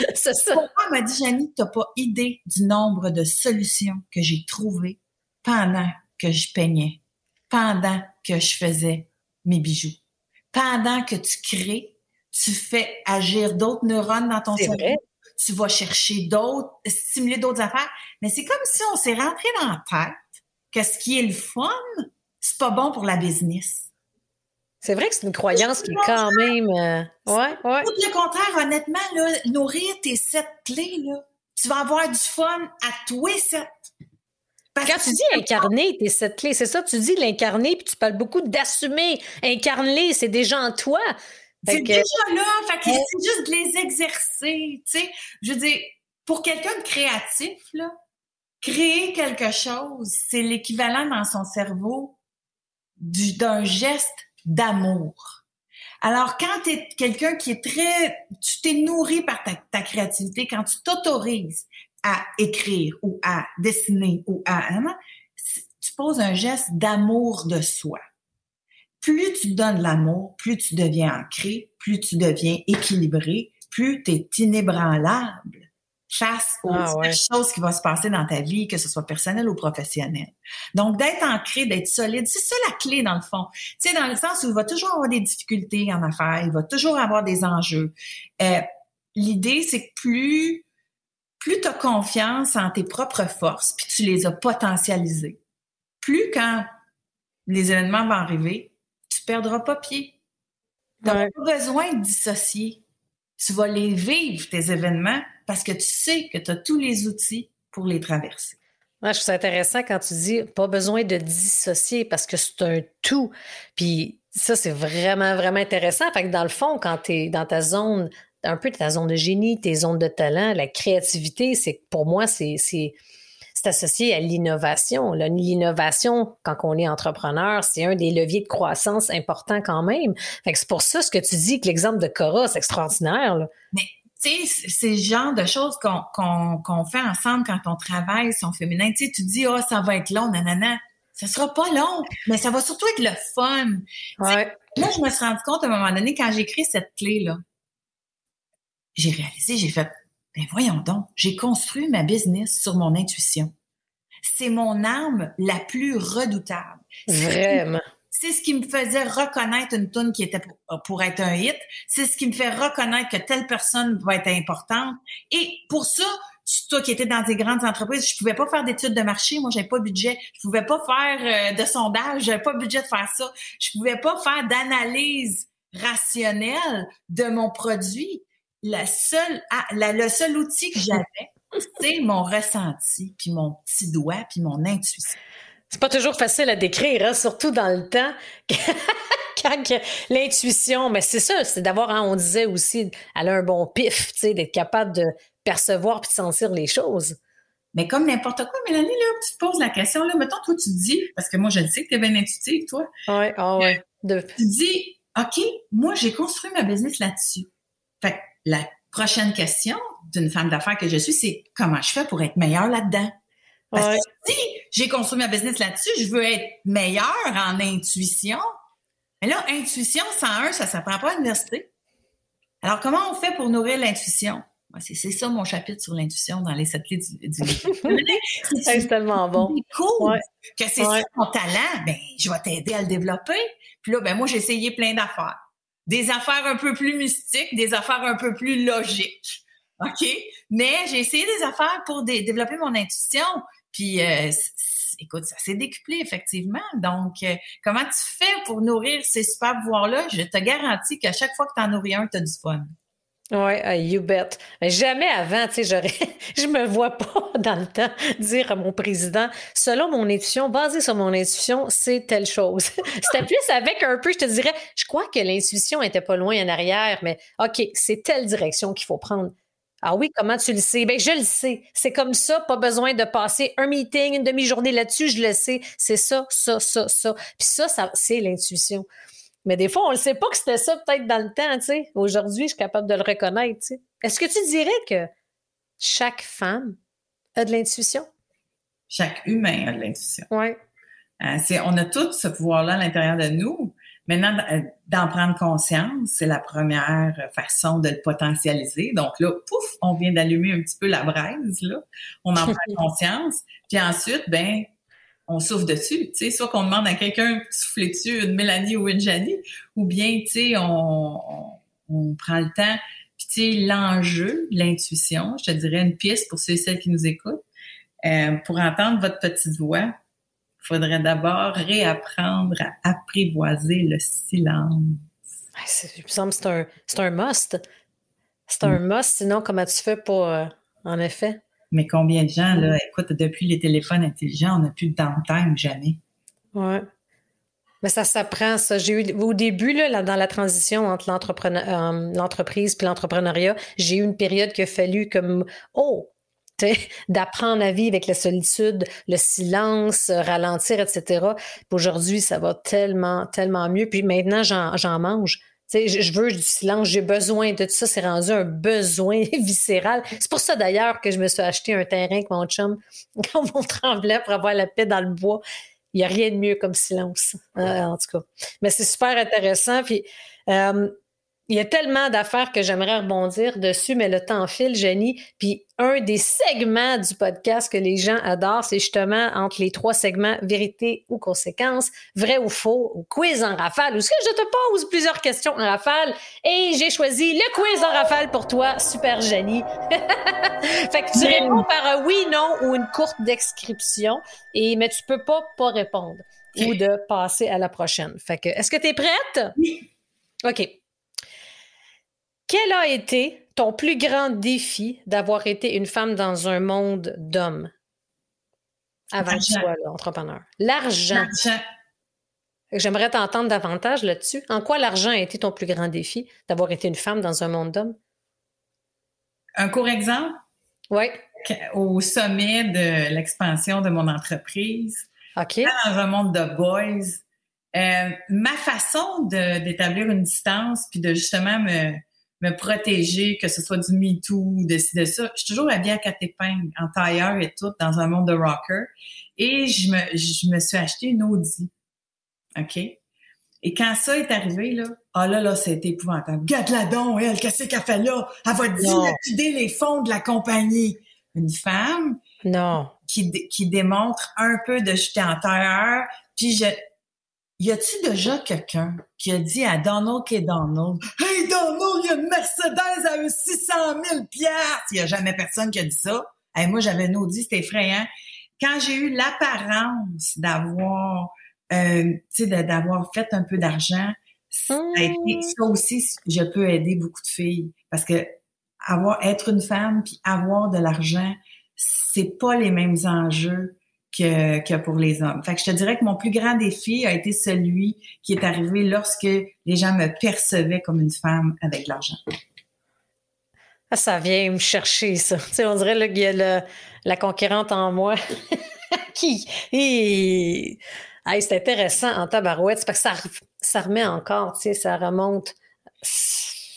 c'est ça. Père m'a dit, Janie, t'as pas idée du nombre de solutions que j'ai trouvées pendant que je peignais, pendant que je faisais mes bijoux, pendant que tu crées, tu fais agir d'autres neurones dans ton cerveau. Tu vas chercher d'autres, stimuler d'autres affaires. Mais c'est comme si on s'est rentré dans la tête que ce qui est le fun, c'est pas bon pour la business. C'est vrai que c'est une croyance qui est quand même. Euh, ouais, ouais. Tout le contraire, honnêtement, là, nourrir tes sept clés, là, tu vas avoir du fun à tous les sept. Quand tu dis incarner tes sept clés, c'est ça, tu dis l'incarner, puis tu parles beaucoup d'assumer. Incarner, c'est déjà en toi. C'est déjà là, fait que c'est juste de les exercer, tu sais. Je veux dire, pour quelqu'un de créatif, là, créer quelque chose, c'est l'équivalent dans son cerveau d'un geste d'amour. Alors, quand tu es quelqu'un qui est très... Tu t'es nourri par ta, créativité, quand tu t'autorises à écrire ou à dessiner ou à... Hein, tu poses un geste d'amour de soi. Plus tu donnes l'amour, plus tu deviens ancré, plus tu deviens équilibré, plus tu es inébranlable face aux ah, choses qui vont se passer dans ta vie, que ce soit personnel ou professionnel. Donc, d'être ancré, d'être solide, c'est ça la clé dans le fond. Tu sais, dans le sens où il va toujours avoir des difficultés en affaires, il va toujours avoir des enjeux. Euh, L'idée, c'est que plus, plus tu as confiance en tes propres forces, puis tu les as potentialisées, plus quand les événements vont arriver, tu perdras pas pied. Tu n'as pas besoin de dissocier. Tu vas les vivre, tes événements, parce que tu sais que tu as tous les outils pour les traverser. Moi, je trouve ça intéressant quand tu dis pas besoin de dissocier parce que c'est un tout. Puis ça, c'est vraiment, vraiment intéressant. Fait que dans le fond, quand tu es dans ta zone, un peu ta zone de génie, tes zones de talent, la créativité, c'est pour moi, c'est associé à l'innovation. L'innovation, quand on est entrepreneur, c'est un des leviers de croissance importants quand même. Fait que c'est pour ça ce que tu dis que l'exemple de Cora, c'est extraordinaire. Mais tu sais, c'est le genre de choses qu'on fait ensemble quand on travaille son féminin. Tu sais, tu dis, oh, ça va être long, nanana. Ça sera pas long, mais ça va surtout être le fun. Ouais. Là, je me suis rendu compte à un moment donné, quand j'ai écrit cette clé-là, j'ai réalisé, j'ai fait, ben voyons donc, j'ai construit ma business sur mon intuition. C'est mon arme la plus redoutable. Vraiment. C'est ce qui me faisait reconnaître une tune qui était pour, être un hit. C'est ce qui me fait reconnaître que telle personne va être importante. Et pour ça, toi qui étais dans des grandes entreprises, je pouvais pas faire d'études de marché, moi j'avais pas budget, je pouvais pas faire euh, de sondage, j'avais pas budget de faire ça, je pouvais pas faire d'analyse rationnelle de mon produit. La seule, ah, le seul outil que j'avais, c'est mon ressenti, puis mon petit doigt, puis mon intuition. C'est pas toujours facile à décrire, hein, surtout dans le temps. quand l'intuition, mais c'est ça, c'est d'avoir, hein, on disait aussi, elle a un bon pif, tu sais, d'être capable de percevoir puis de sentir les choses. Mais comme n'importe quoi, Mélanie, là, tu te poses la question, là, mettons, toi, tu dis, parce que moi, je le sais que tu es bien intuitive, toi. Oui, ah ouais. Tu dis, OK, moi, j'ai construit ma business là-dessus. Fait la prochaine question d'une femme d'affaires que je suis, c'est comment je fais pour être meilleure là-dedans? Parce que si j'ai construit ma business là-dessus, je veux être meilleure en intuition. Mais là, intuition 101, ça ne s'apprend pas à l'université. Alors, comment on fait pour nourrir l'intuition? C'est ça mon chapitre sur l'intuition dans les sept clés du, du C'est tellement bon. cool que c'est ça ton talent. Ben, je vais t'aider à le développer. Puis là, ben moi, j'ai essayé plein d'affaires. Des affaires un peu plus mystiques, des affaires un peu plus logiques. OK? Mais j'ai essayé des affaires pour développer mon intuition. Puis, euh, écoute, ça s'est décuplé effectivement. Donc, euh, comment tu fais pour nourrir ces super pouvoirs-là? Je te garantis qu'à chaque fois que tu en nourris un, tu as du fun. Oui, uh, you bet. Mais jamais avant, tu sais, je me vois pas dans le temps dire à mon président, selon mon intuition, basé sur mon intuition, c'est telle chose. C'était plus avec un peu, je te dirais, je crois que l'intuition était pas loin en arrière, mais OK, c'est telle direction qu'il faut prendre. Ah oui, comment tu le sais? Ben, je le sais. C'est comme ça, pas besoin de passer un meeting, une demi-journée là-dessus, je le sais. C'est ça, ça, ça, ça. Puis ça, ça c'est l'intuition. Mais des fois, on ne sait pas que c'était ça peut-être dans le temps, tu sais. Aujourd'hui, je suis capable de le reconnaître, tu sais. Est-ce que tu dirais que chaque femme a de l'intuition? Chaque humain a de l'intuition. Oui. Euh, on a tout ce pouvoir-là à l'intérieur de nous. Maintenant, euh, d'en prendre conscience, c'est la première façon de le potentialiser. Donc là, pouf, on vient d'allumer un petit peu la braise, là. On en prend conscience. Puis ensuite, ben, on souffle dessus. Tu sais, soit qu'on demande à quelqu'un de souffler dessus, une Mélanie ou une Janie, ou bien, tu sais, on, on, prend le temps. Puis, tu sais, l'enjeu, l'intuition, je te dirais une piste pour ceux et celles qui nous écoutent, euh, pour entendre votre petite voix, il faudrait d'abord réapprendre à apprivoiser le silence. Il me semble que c'est un, c'est un must. C'est un mm. must, sinon comment tu fais pour, euh, en effet? Mais combien de gens, là, écoute, depuis les téléphones intelligents, on n'a plus de downtime, jamais. Oui. Mais ça s'apprend, ça. J'ai eu, au début, là, dans la transition entre euh, l'entreprise et l'entrepreneuriat, j'ai eu une période qu'il a fallu comme, oh, d'apprendre à vivre avec la solitude, le silence, ralentir, etc. Aujourd'hui, ça va tellement, tellement mieux. Puis maintenant, j'en mange. Je, veux du silence, j'ai besoin de tout ça. C'est rendu un besoin viscéral. C'est pour ça d'ailleurs que je me suis acheté un terrain avec mon chum quand on tremblait pour avoir la paix dans le bois. Il n'y a rien de mieux comme silence, hein, en tout cas. Mais c'est super intéressant. Puis, euh, il y a tellement d'affaires que j'aimerais rebondir dessus, mais le temps file, Jenny. Puis un des segments du podcast que les gens adorent, c'est justement entre les trois segments vérité ou conséquence, vrai ou faux, ou quiz en rafale, où ce que je te pose plusieurs questions en rafale? Et j'ai choisi le quiz en rafale pour toi, super Jenny. fait que tu réponds par un oui, non ou une courte description, et mais tu peux pas pas répondre ou de passer à la prochaine. Fait que est-ce que tu es prête? Oui. OK. Quel a été ton plus grand défi d'avoir été une femme dans un monde d'hommes avant que tu sois entrepreneur? L'argent. J'aimerais t'entendre davantage là-dessus. En quoi l'argent a été ton plus grand défi d'avoir été une femme dans un monde d'hommes? Un court exemple? Oui. Au sommet de l'expansion de mon entreprise, dans un monde de boys, euh, ma façon d'établir une distance puis de justement me, me protéger, que ce soit du MeToo, de ci, de ça. Je suis toujours habillée à quatre épingles, en tailleur et tout, dans un monde de rocker. Et je me, je me suis acheté une Audi. OK? Et quand ça est arrivé, là, ah là, là, c'était épouvantable. Garde-la donc, elle, qu'est-ce qu'elle fait là? Elle va dilapider les fonds de la compagnie. Une femme non. Qui, qui démontre un peu de jeter en terreur. Puis je, y a-t-il déjà quelqu'un qui a dit à Donald K. Donald, Hey Donald, il y a une Mercedes à 600 000 piastres. Il n'y a jamais personne qui a dit ça. Hey, moi, j'avais une Audi, c'était effrayant. Quand j'ai eu l'apparence d'avoir, euh, tu sais, d'avoir fait un peu d'argent, ça, mmh. ça aussi, je peux aider beaucoup de filles. Parce que avoir, être une femme puis avoir de l'argent, c'est pas les mêmes enjeux que, pour les hommes. Fait je te dirais que mon plus grand défi a été celui qui est arrivé lorsque les gens me percevaient comme une femme avec de l'argent. Ah, ça vient me chercher, ça. Tu sais, on dirait qu'il y a la conquérante en moi qui. c'est intéressant en tabarouette, parce que ça, ça remet encore, tu sais, ça remonte.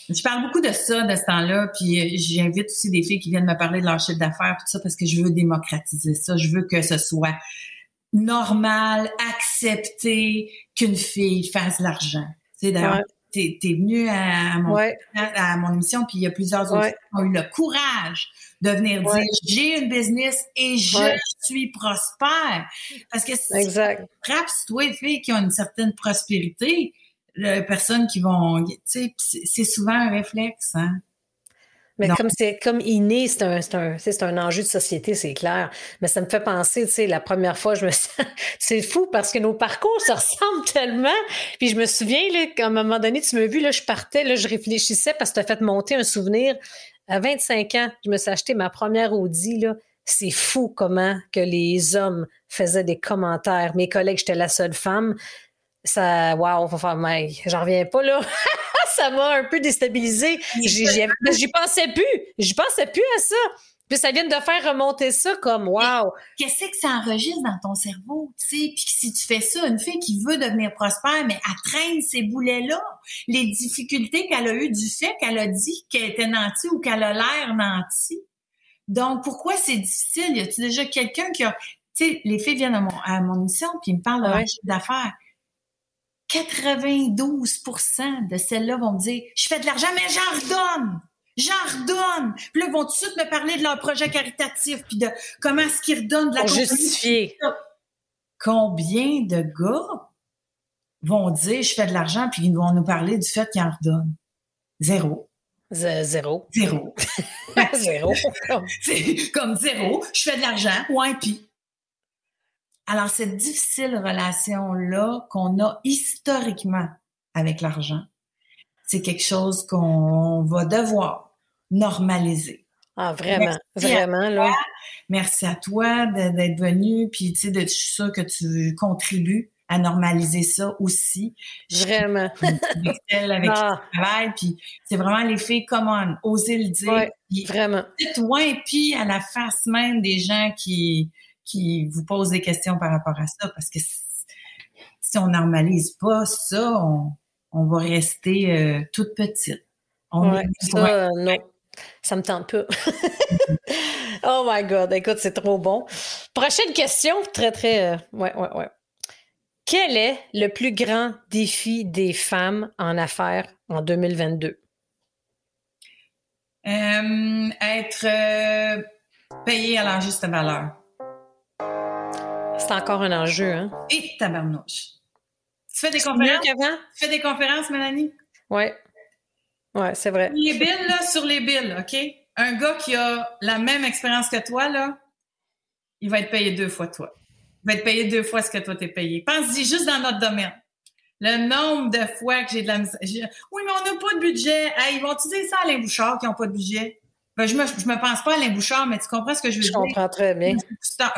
Je parle beaucoup de ça de ce temps-là, puis euh, j'invite aussi des filles qui viennent me parler de leur chiffre d'affaires, tout ça, parce que je veux démocratiser ça. Je veux que ce soit normal, accepté qu'une fille fasse l'argent. Tu sais, d'ailleurs, t'es es venu à mon, à mon émission, puis il y a plusieurs autres qui ont eu le courage de venir dire j'ai une business et je suis prospère. Parce que si frappe toi, filles qui ont une certaine prospérité, les personnes qui vont, tu sais, c'est souvent un réflexe, hein. Mais comme c'est comme inné, c'est un, un, un enjeu de société, c'est clair. Mais ça me fait penser, tu sais, la première fois, je me c'est fou parce que nos parcours se ressemblent tellement. Puis je me souviens, là, qu'à un moment donné, tu m'as vu, là, je partais, là, je réfléchissais parce que tu as fait monter un souvenir. À 25 ans, je me suis acheté ma première Audi, là. C'est fou comment que les hommes faisaient des commentaires. Mes collègues, j'étais la seule femme ça, wow, mais j'en reviens pas là. ça m'a un peu déstabilisé. J'y pensais plus. J'y pensais plus à ça. Puis ça vient de faire remonter ça comme wow. Qu'est-ce que ça enregistre dans ton cerveau, tu sais? Puis si tu fais ça, une fille qui veut devenir prospère, mais elle traîne ces boulets-là, les difficultés qu'elle a eues du fait qu'elle a dit qu'elle était nantie ou qu'elle a l'air nantie. Donc pourquoi c'est difficile? Y a-tu déjà quelqu'un qui a, tu sais, les filles viennent à mon, à mon émission puis ils me parlent d'affaires 92% de celles-là vont me dire Je fais de l'argent, mais j'en redonne! J'en redonne! Puis là, ils vont tout de suite me parler de leur projet caritatif, puis de comment est-ce qu'ils redonnent de la justifier. Combien de gars vont dire Je fais de l'argent, puis ils vont nous parler du fait qu'ils en redonnent? Zéro. zéro. Zéro. zéro. Comme zéro. Je fais de l'argent, ouais, puis alors, cette difficile relation-là qu'on a historiquement avec l'argent, c'est quelque chose qu'on va devoir normaliser. Ah, vraiment, vraiment, là. Merci à toi d'être venu, puis tu sais, je suis sûre que tu contribues à normaliser ça aussi. Vraiment. avec ah. travail, puis c'est vraiment les filles, comment oser le dire. Ouais, vraiment. Dites-moi, puis à la face même des gens qui qui vous pose des questions par rapport à ça, parce que si on normalise pas ça, on, va rester euh, toute petite. On ça, non. Ça me tente pas. oh my God, écoute, c'est trop bon. Prochaine question, très, très. Euh, ouais, ouais, ouais. Quel est le plus grand défi des femmes en affaires en 2022? Euh, être payé à la juste valeur. C'est encore un enjeu, hein? Et tabarnouche. Tu fais des conférences? Tu fais des conférences, Mélanie? Oui. Oui, c'est vrai. Les billes, là, sur les billes, OK? Un gars qui a la même expérience que toi, là, il va être payé deux fois toi. Il va être payé deux fois ce que toi t'es payé. Pense-y juste dans notre domaine. Le nombre de fois que j'ai de la misère. Oui, mais on n'a pas de budget. ils vont utiliser ça à Alain Bouchard qui n'ont pas de budget? Ben, je me, je me pense pas à Alain Bouchard, mais tu comprends ce que je veux dire? Je comprends très bien.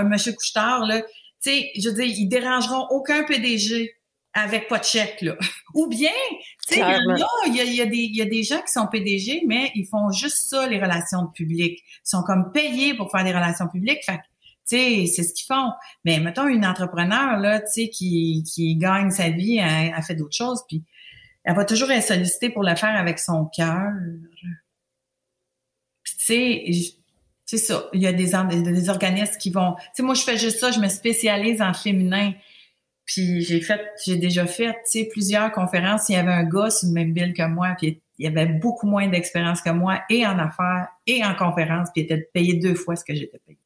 Monsieur Couchetard, là, tu sais, je veux dire, ils dérangeront aucun PDG avec pas de chèque, là. Ou bien, tu sais, il y, y, a, y a des gens qui sont PDG, mais ils font juste ça, les relations publiques. Ils sont comme payés pour faire des relations publiques. Fait tu sais, c'est ce qu'ils font. Mais mettons une entrepreneur, là, tu sais, qui, qui gagne sa vie, elle, elle fait d'autres choses, puis elle va toujours être sollicitée pour le faire avec son cœur. tu sais, c'est ça. Il y a des, des organismes qui vont. Tu sais, moi, je fais juste ça, je me spécialise en féminin. Puis j'ai fait, j'ai déjà fait, tu sais, plusieurs conférences. Il y avait un gars sur le même bill que moi, puis il avait beaucoup moins d'expérience que moi, et en affaires, et en conférence, puis il était payé deux fois ce que j'étais payé.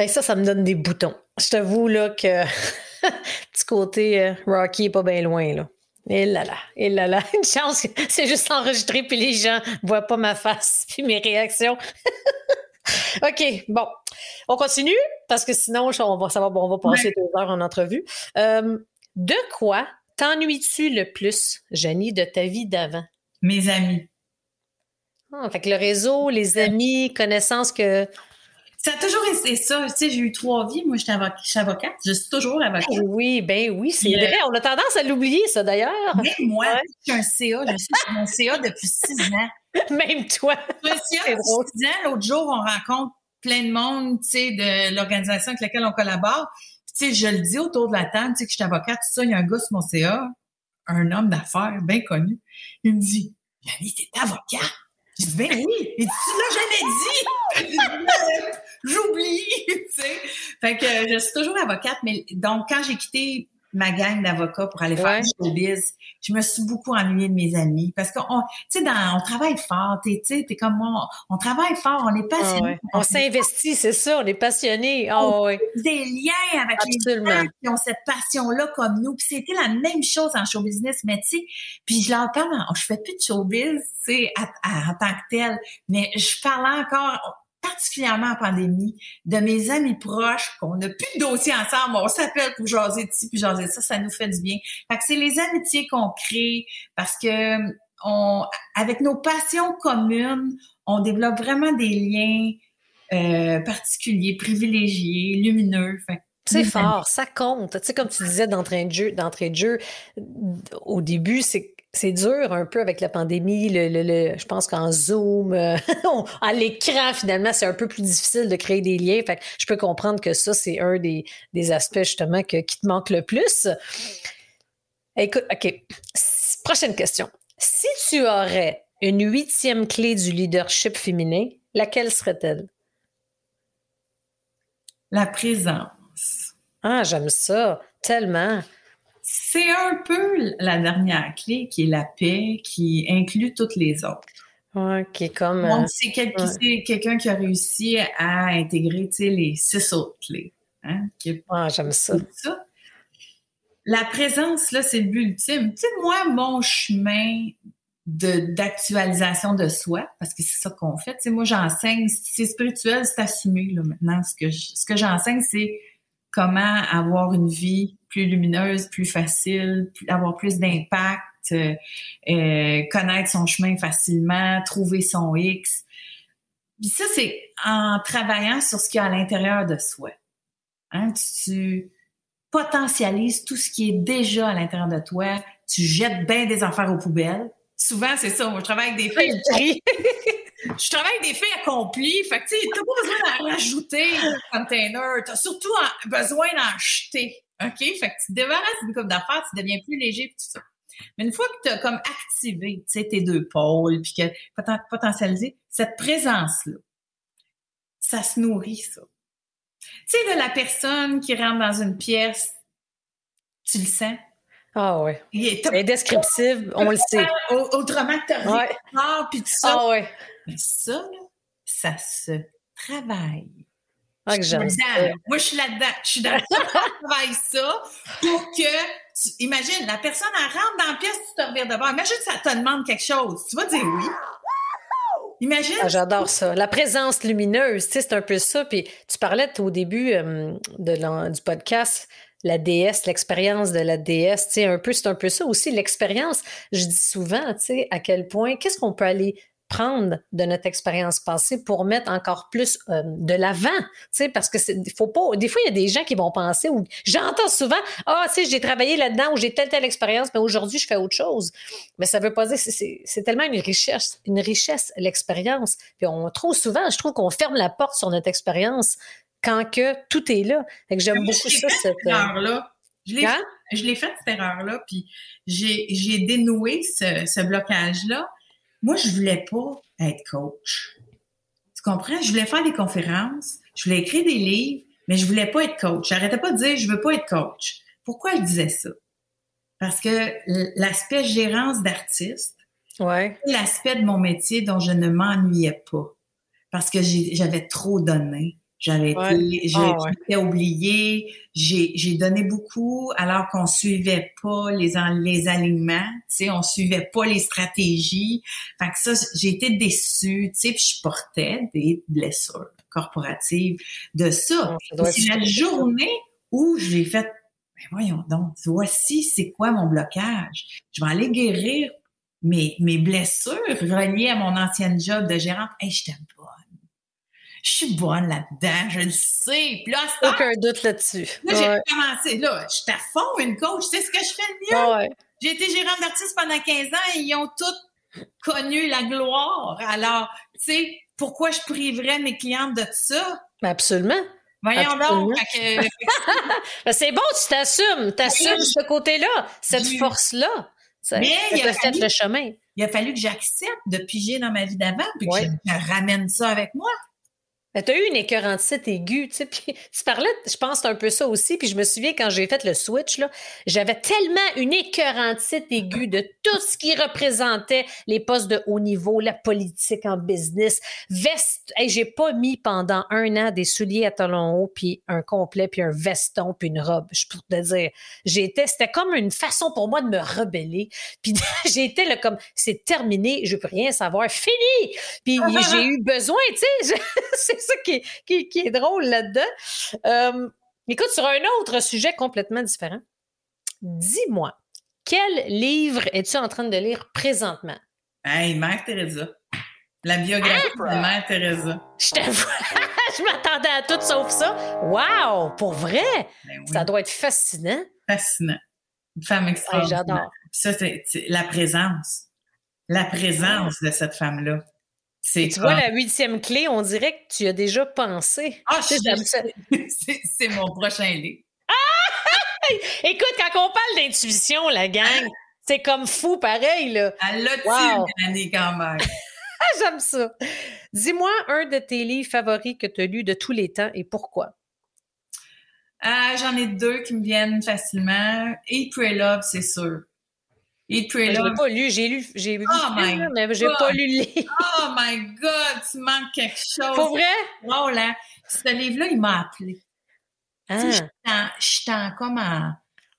Et ça, ça me donne des boutons. Je t'avoue, là, que petit côté euh, Rocky est pas bien loin, là. Et là là, et là là, une chance, c'est juste enregistré puis les gens voient pas ma face puis mes réactions. OK, bon, on continue parce que sinon on va, ça va, on va passer deux heures en entrevue. Euh, de quoi t'ennuies-tu le plus, Jenny, de ta vie d'avant? Mes amis. Ah, fait que le réseau, les amis, connaissances que ça a toujours été ça. Tu sais, j'ai eu trois vies. Moi, j'étais avocate. Je suis toujours avocate. Ben oui, ben oui, c'est vrai. On a tendance à l'oublier, ça, d'ailleurs. Même moi, je suis un CA. Je suis sur mon CA depuis six ans. Même toi. Je suis CA depuis six ans. L'autre jour, on rencontre plein de monde, tu sais, de l'organisation avec laquelle on collabore. tu sais, je le dis autour de la table, tu sais, que je suis avocate, tout ça. Il y a un gars sur mon CA, un homme d'affaires bien connu. Il me dit, Yannick, t'es avocate? Je dis, ben oui. Il dit, tu l'as jamais dit. J'oublie, tu sais. Fait que je suis toujours avocate, mais donc quand j'ai quitté ma gang d'avocats pour aller faire du showbiz, je me suis beaucoup ennuyée de mes amis parce qu'on, tu sais, on travaille fort, tu sais, t'es comme moi, on, travaille fort, on est passionné. on, s'investit, c'est ça, on est passionné. Oh, Des liens avec les gens qui ont cette passion-là comme nous. Puis c'était la même chose en show business, mais tu sais, puis je leur parle, je fais plus de showbiz, tu sais, en tant que tel, mais je parle encore particulièrement en pandémie, de mes amis proches, qu'on n'a plus de dossier ensemble, on s'appelle pour jaser de ci puis jaser de ça, ça nous fait du bien. Fait que c'est les amitiés qu'on crée parce que on, avec nos passions communes, on développe vraiment des liens euh, particuliers, privilégiés, lumineux. c'est fort, ça compte. Tu sais, comme tu disais d'entrée de jeu, d'entrée de jeu, au début, c'est c'est dur un peu avec la pandémie. Le, je pense qu'en Zoom, euh, à l'écran, finalement, c'est un peu plus difficile de créer des liens. Fait je peux comprendre que ça, c'est un des, aspects justement qui te manque le plus. Écoute, OK. Prochaine question. Si tu aurais une huitième clé du leadership féminin, laquelle serait-elle? La présence. Ah, j'aime ça, tellement. C'est un peu la dernière clé qui est la paix, qui inclut toutes les autres. Ouais, qui est comme. Donc, c'est quelqu'un qui a réussi à intégrer les six autres clés. Hein, ah, j'aime ça. La présence, là, c'est le but ultime. Tu sais, moi, mon chemin d'actualisation de, soi, parce que c'est ça qu'on fait. Tu sais, moi, j'enseigne, c'est spirituel, c'est assumé, là, maintenant. Ce que, ce que j'enseigne, c'est comment avoir une vie plus lumineuse, plus facile, avoir plus d'impact, euh, euh, connaître son chemin facilement, trouver son X. Puis ça, c'est en travaillant sur ce qu'il y a à l'intérieur de soi. Hein, tu potentialises tout ce qui est déjà à l'intérieur de toi, tu jettes bien des affaires aux poubelles, souvent, c'est ça. Moi, je travaille avec des filles. Je travaille des filles accomplies. Fait que, tu sais, t'as pas besoin d'en rajouter un container. T'as surtout besoin d'en jeter. OK? Fait que tu te débarrasses d'une coupe d'affaires, tu deviens plus léger et tout ça. Mais une fois que tu as comme activé, tu sais, tes deux pôles, puis que potentialisé, cette présence-là, ça se nourrit, ça. Tu sais, la personne qui rentre dans une pièce, tu le sens, ah oui. C'est indescriptible, on le sait. Autrement que tu ouais. puis tout ça. Ah oui. Mais ça, là, ça se travaille. Ah, que. Moi, je suis là-dedans. Je suis dans ça, travaille ça pour que, imagine, la personne, elle rentre dans la pièce, tu te reviens d'abord. Imagine ça te demande quelque chose. Tu vas dire oui. Imagine. Ah, J'adore ça. La présence lumineuse, tu sais, c'est un peu ça. Puis tu parlais au début euh, de du podcast la déesse, l'expérience de la déesse, tu un peu, c'est un peu ça aussi, l'expérience. Je dis souvent, tu sais, à quel point, qu'est-ce qu'on peut aller prendre de notre expérience passée pour mettre encore plus euh, de l'avant, tu sais, parce que faut pas, des fois, il y a des gens qui vont penser, ou j'entends souvent, ah, sais, j'ai travaillé là-dedans, ou j'ai telle, telle expérience, mais aujourd'hui, je fais autre chose. Mais ça veut pas dire, c'est, c'est tellement une richesse, une richesse, l'expérience. Puis on, trop souvent, je trouve qu'on ferme la porte sur notre expérience quand que tout est là. Fait que j'aime beaucoup ça. Cette, euh, erreur-là. Je l'ai, fait, je l'ai fait cette erreur-là, puis j'ai, j'ai dénoué ce, ce blocage-là. Moi, je voulais pas être coach. Tu comprends? Je voulais faire des conférences, je voulais écrire des livres, mais je voulais pas être coach. J'arrêtais pas de dire je veux pas être coach. Pourquoi je disais ça? Parce que l'aspect gérance d'artiste, ouais. l'aspect de mon métier dont je ne m'ennuyais pas. Parce que j'avais trop donné. J'avais été, ah, oubliée. J'ai donné beaucoup alors qu'on suivait pas les, les alignements, tu sais, on suivait pas les stratégies. Fait que ça, j'ai été déçue, tu sais, puis je portais des blessures corporatives de ça. c'est la journée où j'ai fait, ben voyons donc, voici c'est quoi mon blocage. Je vais aller guérir mes, mes blessures reliées à mon ancienne job de gérante. Hey, je t'aime pas je suis bonne là-dedans, je le sais. Puis là, Aucun doute là-dessus. Là, j'ai commencé, là, je suis à fond une coach, tu sais ce que je fais le mieux? J'ai été gérante d'artiste pendant 15 ans et ils ont tous connu la gloire. Alors, tu sais, pourquoi je priverais mes clientes de ça? Absolument. Voyons donc. Ben, c'est bon, tu t'assumes. T'assumes ce côté-là, cette force-là. Mais il a fallu, le chemin. Il a fallu que j'accepte de piger dans ma vie d'avant, puis que je ramène ça avec moi. Tu as eu une écœurantite aiguë, tu sais, puis tu parlais, je pense, un peu ça aussi, puis je me souviens quand j'ai fait le switch, là, j'avais tellement une écœurantite aiguë de tout ce qui représentait les postes de haut niveau, la politique en business, veste, hey, j'ai pas mis pendant un an des souliers à talons hauts, puis un complet, puis un veston, puis une robe, je peux te dire. J'étais, c'était comme une façon pour moi de me rebeller, puis j'étais là comme, c'est terminé, je peux rien savoir, fini! Puis j'ai eu besoin, tu sais, ça qui est, drôle là-dedans. Euh, écoute, sur un autre sujet complètement différent, dis-moi, quel livre es-tu en train de lire présentement? Hey, Mère Teresa. La biographie de Mère Teresa. Je t'avoue, je m'attendais à tout sauf ça. Wow! Pour vrai? Ben ça doit être fascinant. Fascinant. Une femme extraordinaire. J'adore. Ça, c'est la présence. La présence de cette femme-là. Tu vois, la huitième clé, on dirait que tu as déjà pensé. Ah, c'est mon prochain livre. Ah! Écoute, quand on parle d'intuition, la gang, c'est comme fou pareil, là. Elle l'a wow. quand même? J'aime ça. Dis-moi un de tes livres favoris que tu as lu de tous les temps et pourquoi? Euh, J'en ai deux qui me viennent facilement. Eat, Pray, Love, c'est sûr. Love. Je l'ai pas lu. J'ai lu, j'ai lu, oh mais j'ai pas lu le livre. Oh my God, tu manques quelque chose. Pour vrai? Oh là, ce livre-là, il m'a appelé. Ah. Je suis comme en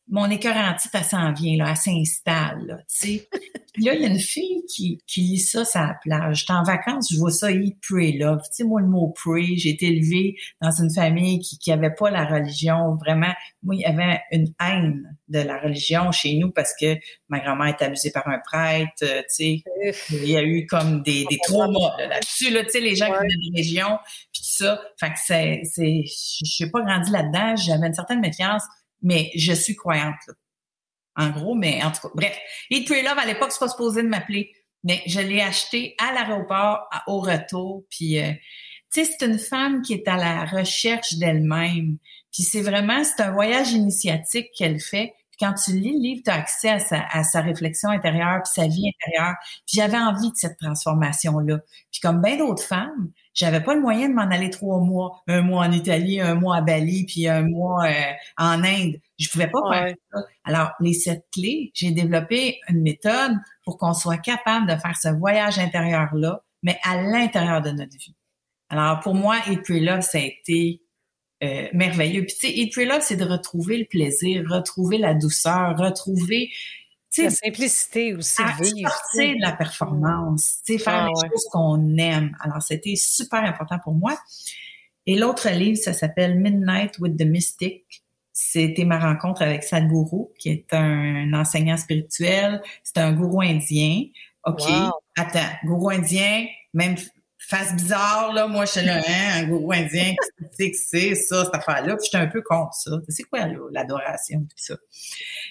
mon écœurantite, elle s'en vient, là, elle s'installe, là, tu sais. là, il y a une fille qui, qui lit ça sur la plage. J'étais en vacances, je vois ça, Eat, Pray, Love. Tu sais, moi, le mot pray, j'ai été élevée dans une famille qui, qui avait pas la religion. Vraiment, moi, il y avait une haine de la religion chez nous parce que ma grand-mère était abusée par un prêtre, euh, tu sais. Il y a eu comme des, des traumas là-dessus, là, tu sais, les gens qui venaient de religion, puis tout ça. Fait que c'est, c'est, j'ai pas grandi là-dedans, j'avais une certaine méfiance mais je suis croyante. En gros, mais en tout cas, bref. Eat, Pray, Love, à l'époque, c'est pas supposé de m'appeler, mais je l'ai acheté à l'aéroport au retour. Puis, euh, tu sais, c'est une femme qui est à la recherche d'elle-même. Puis c'est vraiment, c'est un voyage initiatique qu'elle fait. Puis quand tu lis le livre, tu as accès à sa, à sa réflexion intérieure, puis sa vie intérieure. Puis j'avais envie de cette transformation-là. Puis comme bien d'autres femmes, j'avais pas le moyen de m'en aller trois mois, un mois en Italie, un mois à Bali, puis un mois euh, en Inde. Je pouvais pas faire ça. Alors, les sept clés, j'ai développé une méthode pour qu'on soit capable de faire ce voyage intérieur-là, mais à l'intérieur de notre vie. Alors, pour moi, Eat Pray Love, ça a été euh, merveilleux. Puis, tu sais, Eat Pray Love, c'est de retrouver le plaisir, retrouver la douceur, retrouver la simplicité aussi vivre. Sortir de la performance, faire ah, les choses qu'on aime. Alors, c'était super important pour moi. Et l'autre livre, ça s'appelle Midnight with the Mystic. C'était ma rencontre avec Sadhguru, qui est un enseignant spirituel. C'est un gourou indien. OK. Attends, gourou indien, même face bizarre, là, moi, je suis là, hein, un gourou indien, qui que c'est ça, cette affaire-là? Puis j'étais un peu contre ça. C'est quoi, l'adoration, tout ça?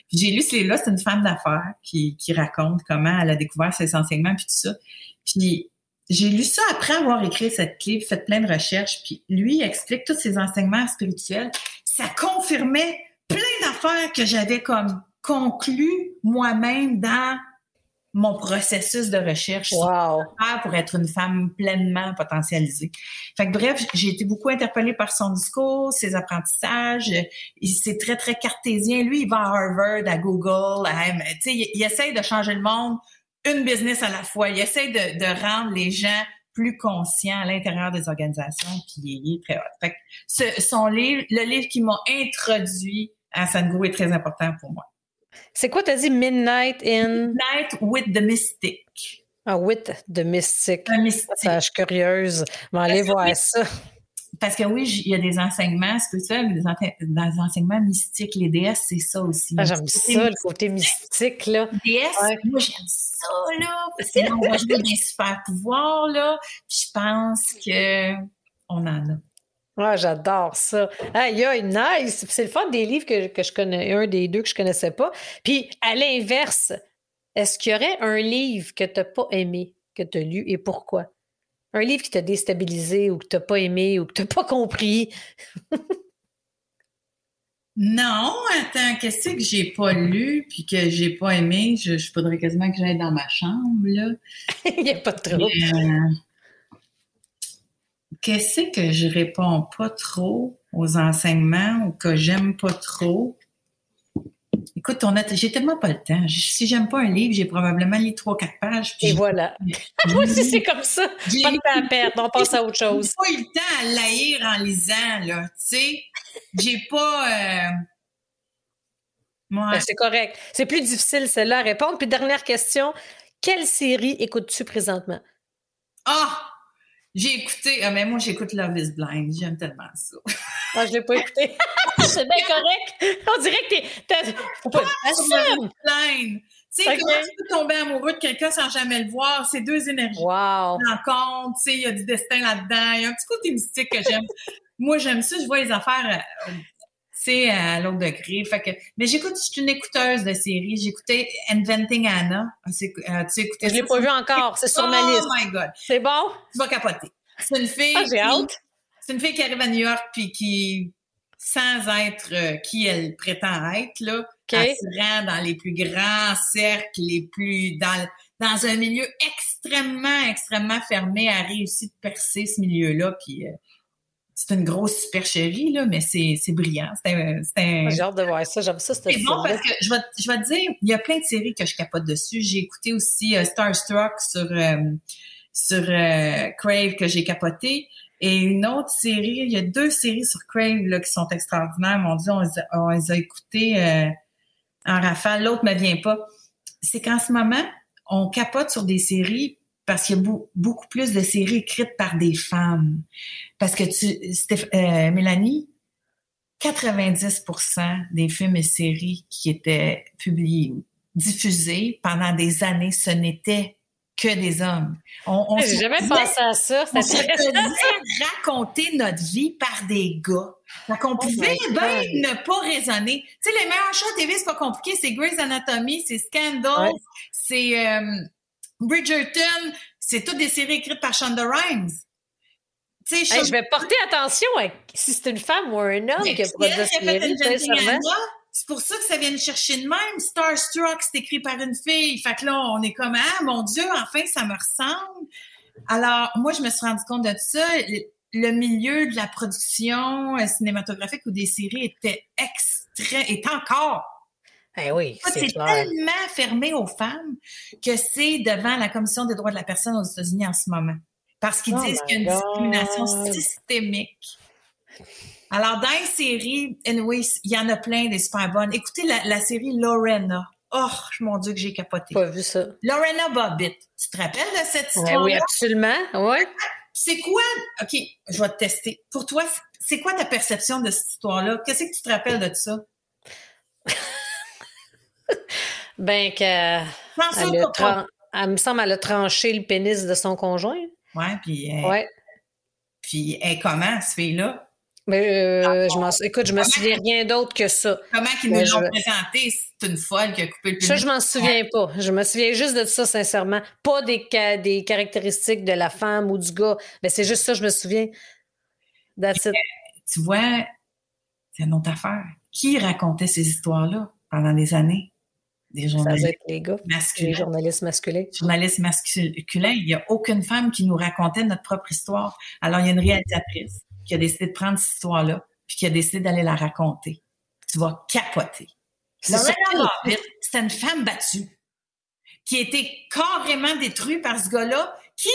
Puis j'ai lu ce livre-là, c'est une femme d'affaires qui, qui raconte comment elle a découvert ses enseignements, puis tout ça. Puis j'ai lu ça après avoir écrit cette clé, fait plein de recherches, puis lui explique tous ses enseignements spirituels. Ça confirmait plein d'affaires que j'avais comme conclu moi-même dans mon processus de recherche pour être une femme pleinement potentialisée. Fait que bref, j'ai été beaucoup interpellée par son discours, ses apprentissages. C'est très, très cartésien. Lui, il va à Harvard, à Google, à, il, il essaye de changer le monde une business à la fois. Il essaye de, de rendre les gens plus conscients à l'intérieur des organisations, puis il est très hot. Fait que ce, son livre, le livre qui m'a introduit à Sadhguru est très important pour moi. C'est quoi, t'as dit Midnight in? Midnight with the Mystic. Ah, with the Mystic. The mystique. je suis curieuse. Vais aller voir ça. Parce que oui, il y a des enseignements ça, mais des, enseignements mystiques. Les déesses, c'est ça aussi. Ah, j'aime ça, le côté mystique, là. Les déesses, moi, j'aime ça, là. Là, on va jouer des super pouvoirs, là. Puis je pense que on en a. Ah, j'adore ça. Aïe, aïe, nice. C'est le fun des livres que, que, je connais, un des deux que je connaissais pas. Puis, à l'inverse, est-ce qu'il y aurait un livre que tu n'as pas aimé, que tu as lu et pourquoi? Un livre qui t'a déstabilisé ou que tu n'as pas aimé ou que tu n'as pas compris? non, attends, qu'est-ce que j'ai pas lu puis que j'ai pas aimé? Je, je faudrait quasiment que j'aille dans ma chambre, là. Il n'y a pas de trouble. Qu'est-ce que je réponds pas trop aux enseignements ou que j'aime pas trop? Écoute, on a, j'ai tellement pas le temps. Si j'aime pas un livre, j'ai probablement lu trois, quatre pages. Et voilà. Moi aussi, c'est comme ça. Pas de temps à perdre. On passe à autre chose. J'ai pas eu le temps à l'haïr en lisant, là. Tu sais, j'ai pas. Euh... Ben, c'est correct. C'est plus difficile, celle-là, à répondre. Puis, dernière question. Quelle série écoutes-tu présentement? Ah! J'ai écouté, ah, mais moi j'écoute Love is Blind, j'aime tellement ça. Moi, ah, je l'ai pas écouté. c'est bien correct. On dirait que t'es. Faut pas. Love is Blind. Tu sais, comment tu peux tomber amoureux de quelqu'un sans jamais le voir? C'est deux énergies. Wow. Rencontre, tu sais, il y a du destin là-dedans. Il y a un petit côté mystique que j'aime. moi, j'aime ça. Je vois les affaires euh, à l'autre degré. Fait que, mais j'écoute, je suis une écouteuse de séries. J'écoutais Inventing Anna. Euh, tu écoutais Je l'ai pas vu encore. C'est sur ma liste. Oh my God. C'est bon? Tu vas capoter. C'est une fille. Ah, j'ai hâte. C'est une fille qui arrive à New York puis qui, sans être euh, qui elle prétend être, là, elle se rend dans les plus grands cercles, les plus, dans, dans un milieu extrêmement, extrêmement fermé, a réussi de percer ce milieu-là puis, euh, c'est une grosse supercherie, là, mais c'est, c'est brillant. C'est J'ai hâte de voir ça. J'aime ça, C'est bon parce que je vais, je vais te dire, il y a plein de séries que je capote dessus. J'ai écouté aussi euh, Starstruck sur, euh, sur euh, Crave que j'ai capoté. Et une autre série, il y a deux séries sur Crave là, qui sont extraordinaires. Mon Dieu, on les a, on les a écoutées en rafale. L'autre me vient pas. C'est qu'en ce moment, on capote sur des séries parce qu'il y a beaucoup plus de séries écrites par des femmes. Parce que tu, Steph, euh, Mélanie, 90% des films et séries qui étaient publiés, diffusés pendant des années, ce n'était que des hommes. On, on J'ai jamais pensé à ça. On se faisait raconter notre vie par des gars. Donc, on oh pouvait bien ne pas raisonner. Tu sais, les meilleurs shows TV, c'est pas compliqué. C'est Grey's Anatomy, c'est Scandal, c'est... Euh, Bridgerton, c'est toutes des séries écrites par Shonda Rhimes. je vais porter attention à si c'est une femme ou un homme qui a produit c'est pour ça que ça vient de chercher de même. Starstruck, c'est écrit par une fille. Fait que là, on est comme, ah, mon Dieu, enfin, ça me ressemble. Alors, moi, je me suis rendu compte de ça. Le milieu de la production euh, cinématographique ou des séries était extrait, est encore eh oui, c'est tellement fermé aux femmes que c'est devant la Commission des droits de la personne aux États-Unis en ce moment. Parce qu'ils oh disent qu'il y a une discrimination systémique. Alors, dans les séries, anyway, il y en a plein des super bonnes. Écoutez la, série Lorena. Oh, mon Dieu, que j'ai capoté. Pas vu ça. Lorena Bobbitt. Tu te rappelles de cette histoire? oui, absolument. Ouais. C'est quoi? OK, je vais te tester. Pour toi, c'est quoi ta perception de cette histoire-là? Qu'est-ce que tu te rappelles de ça? Ben que. Elle, me semble, elle a tranché le pénis de son conjoint. Ouais, puis. ouais. Puis, elle, comment, ce fille-là? Mais euh, je m'en, écoute, je me souviens rien d'autre que ça. Comment qu'ils nous l'ont présenté? C'est une folle qui a coupé le pénis. Ça, je m'en souviens pas. Je me souviens juste de ça, sincèrement. Pas des, des caractéristiques de la femme ou du gars. Mais c'est juste ça, je me souviens. That's Tu vois, c'est une autre affaire. Qui racontait ces histoires-là pendant des années? Des journalistes les gars, masculins. Les journalistes masculins. Journalistes masculins. Il n'y a aucune femme qui nous racontait notre propre histoire. Alors, il y a une réalisatrice qui a décidé de prendre cette histoire-là, puis qui a décidé d'aller la raconter. Tu vas capoter. c'est une femme battue qui a été carrément détruite par ce gars-là, qui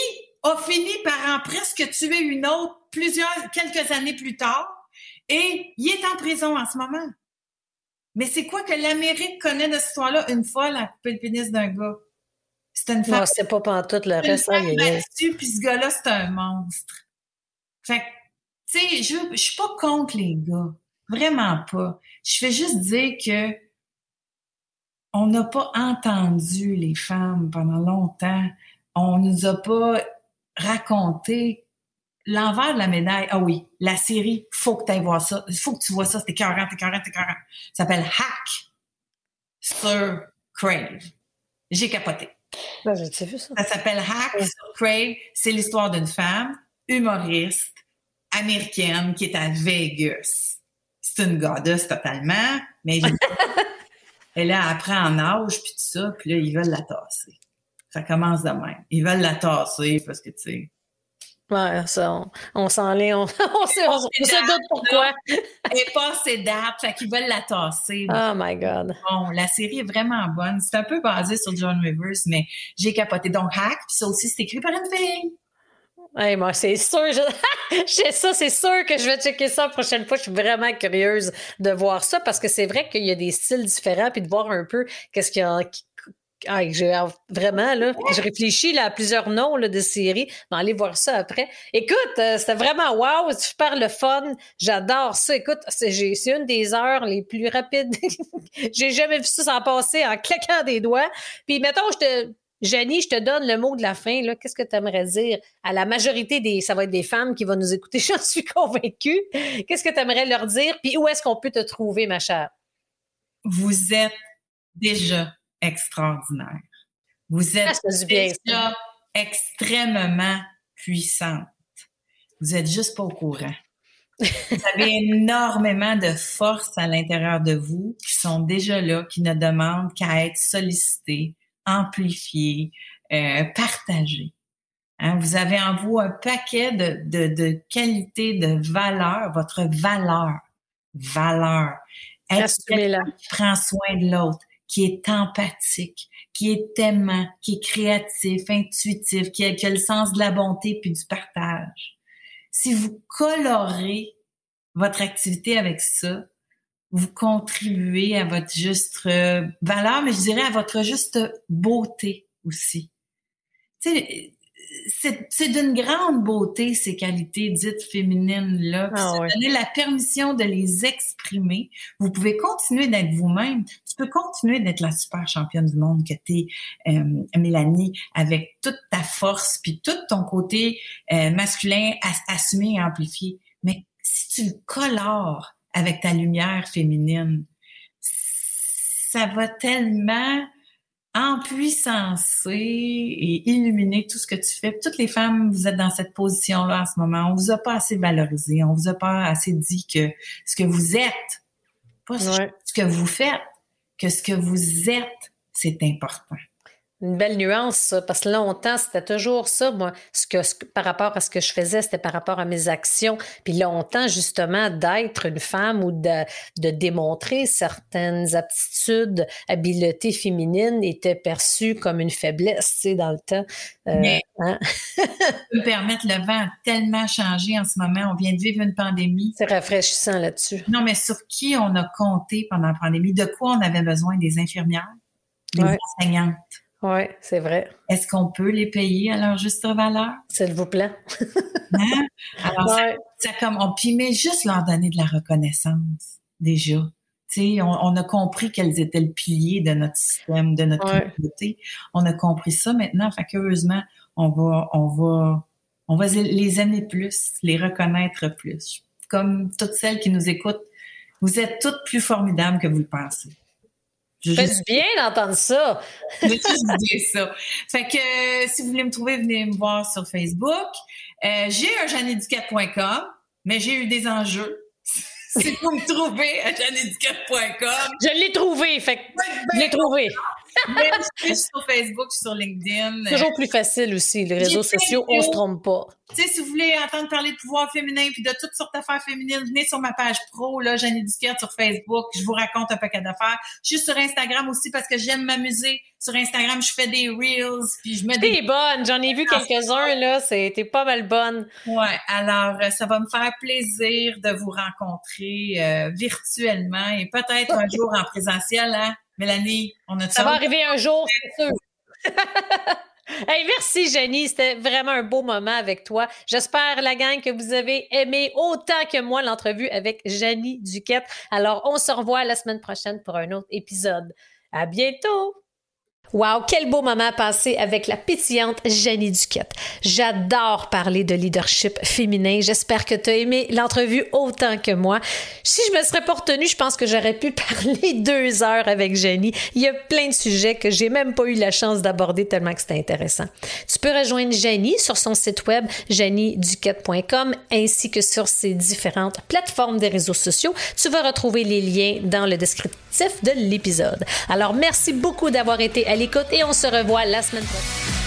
a fini par en presque tuer une autre plusieurs, quelques années plus tard, et il est en prison en ce moment. Mais c'est quoi que l'Amérique connaît de cette histoire-là? Une fois, la coupé le pénis d'un gars. C'est une femme. Non, c'est pas pantoute le reste. Une femme puis ce gars-là, c'est un monstre. Fait que, tu sais, je, je suis pas contre les gars. Vraiment pas. Je fais juste dire que on n'a pas entendu les femmes pendant longtemps. On nous a pas raconté l'envers de la médaille, ah oui, la série, faut que tu ailles voir ça. Il faut que tu vois ça, c'était 40, t'es 40, t'es 40. Ça s'appelle Hack sur Crave. J'ai capoté. Ben, j'ai vu ça. Ça s'appelle Hack sur Crave. C'est l'histoire d'une femme humoriste américaine qui est à Vegas. C'est une goddess totalement, mais elle a appris en âge puis tout ça, puis là, ils veulent la tasser. Ça commence de même. Ils veulent la tasser parce que, tu sais, Ouais, ça, on, on s'enlève, on, on, se doute pourquoi. Et pas assez date, fait qu'ils veulent la tasser. Oh my God. Bon, la série est vraiment bonne. C'est un peu basé sur John Rivers, mais j'ai capoté. Donc, Hack, puis ça aussi, c'est écrit par une fille. Hey, moi, c'est sûr, je... ça, c'est sûr que je vais checker ça la prochaine fois. Je suis vraiment curieuse de voir ça parce que c'est vrai qu'il y a des styles différents puis de voir un peu qu'est-ce qu'il y a, ah, vraiment, là, je réfléchis là, à plusieurs noms de séries. Mais allez voir ça après. Écoute, euh, c'était vraiment wow, super le fun. J'adore ça. Écoute, c'est une des heures les plus rapides. j'ai jamais vu ça s'en passer en claquant des doigts. Puis, mettons, je te. Jenny, je te donne le mot de la fin. Qu'est-ce que tu aimerais dire à la majorité des. Ça va être des femmes qui vont nous écouter, j'en suis convaincue. Qu'est-ce que tu aimerais leur dire? Puis où est-ce qu'on peut te trouver, ma chère? Vous êtes déjà extraordinaire. Vous êtes déjà extrêmement puissante. Vous êtes juste pas au courant. Vous avez énormément de force à l'intérieur de vous qui sont déjà là, qui ne demandent qu'à être sollicitées, amplifiées, euh, partagées. Hein, vous avez en vous un paquet de, de, de qualités, de valeurs, votre valeur, valeur. Assumez-la. Qui prend soin de l'autre, qui est empathique, qui est aimant, qui est créatif, intuitif, qui a, le sens de la bonté puis du partage. Si vous colorez votre activité avec ça, vous contribuez à votre juste euh, valeur, mais je dirais à votre juste beauté aussi. Tu sais, c'est d'une grande beauté ces qualités dites féminines là. Ah, donner la permission de les exprimer. Vous pouvez continuer d'être vous-même. Tu peux continuer d'être la super championne du monde que tu es, euh, Mélanie, avec toute ta force puis tout ton côté euh, masculin assumé et amplifié. Mais si tu le colores avec ta lumière féminine, ça va tellement empuissancer et illuminer tout ce que tu fais. Toutes les femmes, vous êtes dans cette position-là en ce moment. On vous a pas assez valorisé, on vous a pas assez dit que ce que vous êtes, pas ce que vous faites, que ce que vous êtes, c'est important une belle nuance, ça, parce que longtemps, c'était toujours ça, moi, ce que, par rapport à ce que je faisais, c'était par rapport à mes actions. Puis longtemps, justement, d'être une femme ou de, de démontrer certaines aptitudes, habiletés féminines était perçu comme une faiblesse, tu sais, dans le temps. Euh, Mais, hein? me permettre, le vent a tellement changé en ce moment. On vient de vivre une pandémie. C'est rafraîchissant là-dessus. Non, mais sur qui on a compté pendant la pandémie? De quoi on avait besoin? Des infirmières? Des enseignantes? Oui, c'est vrai. Est-ce qu'on peut les payer à leur juste valeur? S'il vous plaît. hein? Alors, ça, comme, on, mais juste leur donner de la reconnaissance, déjà. Tu on, on a compris qu'elles étaient le pilier de notre système, de notre communauté. On a compris ça maintenant. Fait qu'heureusement, on va, on va, on va les aimer plus, les reconnaître plus. Comme toutes celles qui nous écoutent, vous êtes toutes plus formidables que vous le pensez. Ça fait du bien d'entendre ça. Je juste ça. Fait que euh, si vous voulez me trouver, venez me voir sur Facebook. Euh, j'ai un jeanneducat.com, mais j'ai eu des enjeux. si vous me trouvez à jeanneducat.com. Je l'ai trouvé, fait que je l'ai trouvé je suis sur Facebook, je suis sur LinkedIn. Toujours plus facile aussi, les réseaux sociaux, on se trompe pas. Tu sais, si vous voulez entendre parler de pouvoir féminin puis de toutes sortes d'affaires féminines, venez sur ma page pro, là, Jeanne Duquette sur Facebook. Je vous raconte un paquet d'affaires. Je suis sur Instagram aussi parce que j'aime m'amuser. Sur Instagram, je fais des reels puis je me T'es bonne, j'en ai vu quelques-uns, là. C'était pas mal bonne. Ouais. Alors, euh, ça va me faire plaisir de vous rencontrer euh, virtuellement et peut-être un jour en présentiel, hein? Mélanie, on a Ça va arriver un jour, c'est sûr. Hey, merci Jenny, c'était vraiment un beau moment avec toi. J'espère la gang que vous avez aimé autant que moi l'entrevue avec Jenny Duquette. Alors on se revoit la semaine prochaine pour un autre épisode. À bientôt. Wow, quel beau moment passé avec la pétillante Jenny Duquette. J'adore parler de leadership féminin. J'espère que tu as aimé l'entrevue autant que moi. Si je me serais pas retenue, je pense que j'aurais pu parler deux heures avec Jenny. Il y a plein de sujets que j'ai même pas eu la chance d'aborder tellement que c'était intéressant. Tu peux rejoindre Jenny sur son site web jennyduquette.com ainsi que sur ses différentes plateformes des réseaux sociaux. Tu vas retrouver les liens dans le de l'épisode. Alors merci beaucoup d'avoir été à l'écoute et on se revoit la semaine prochaine.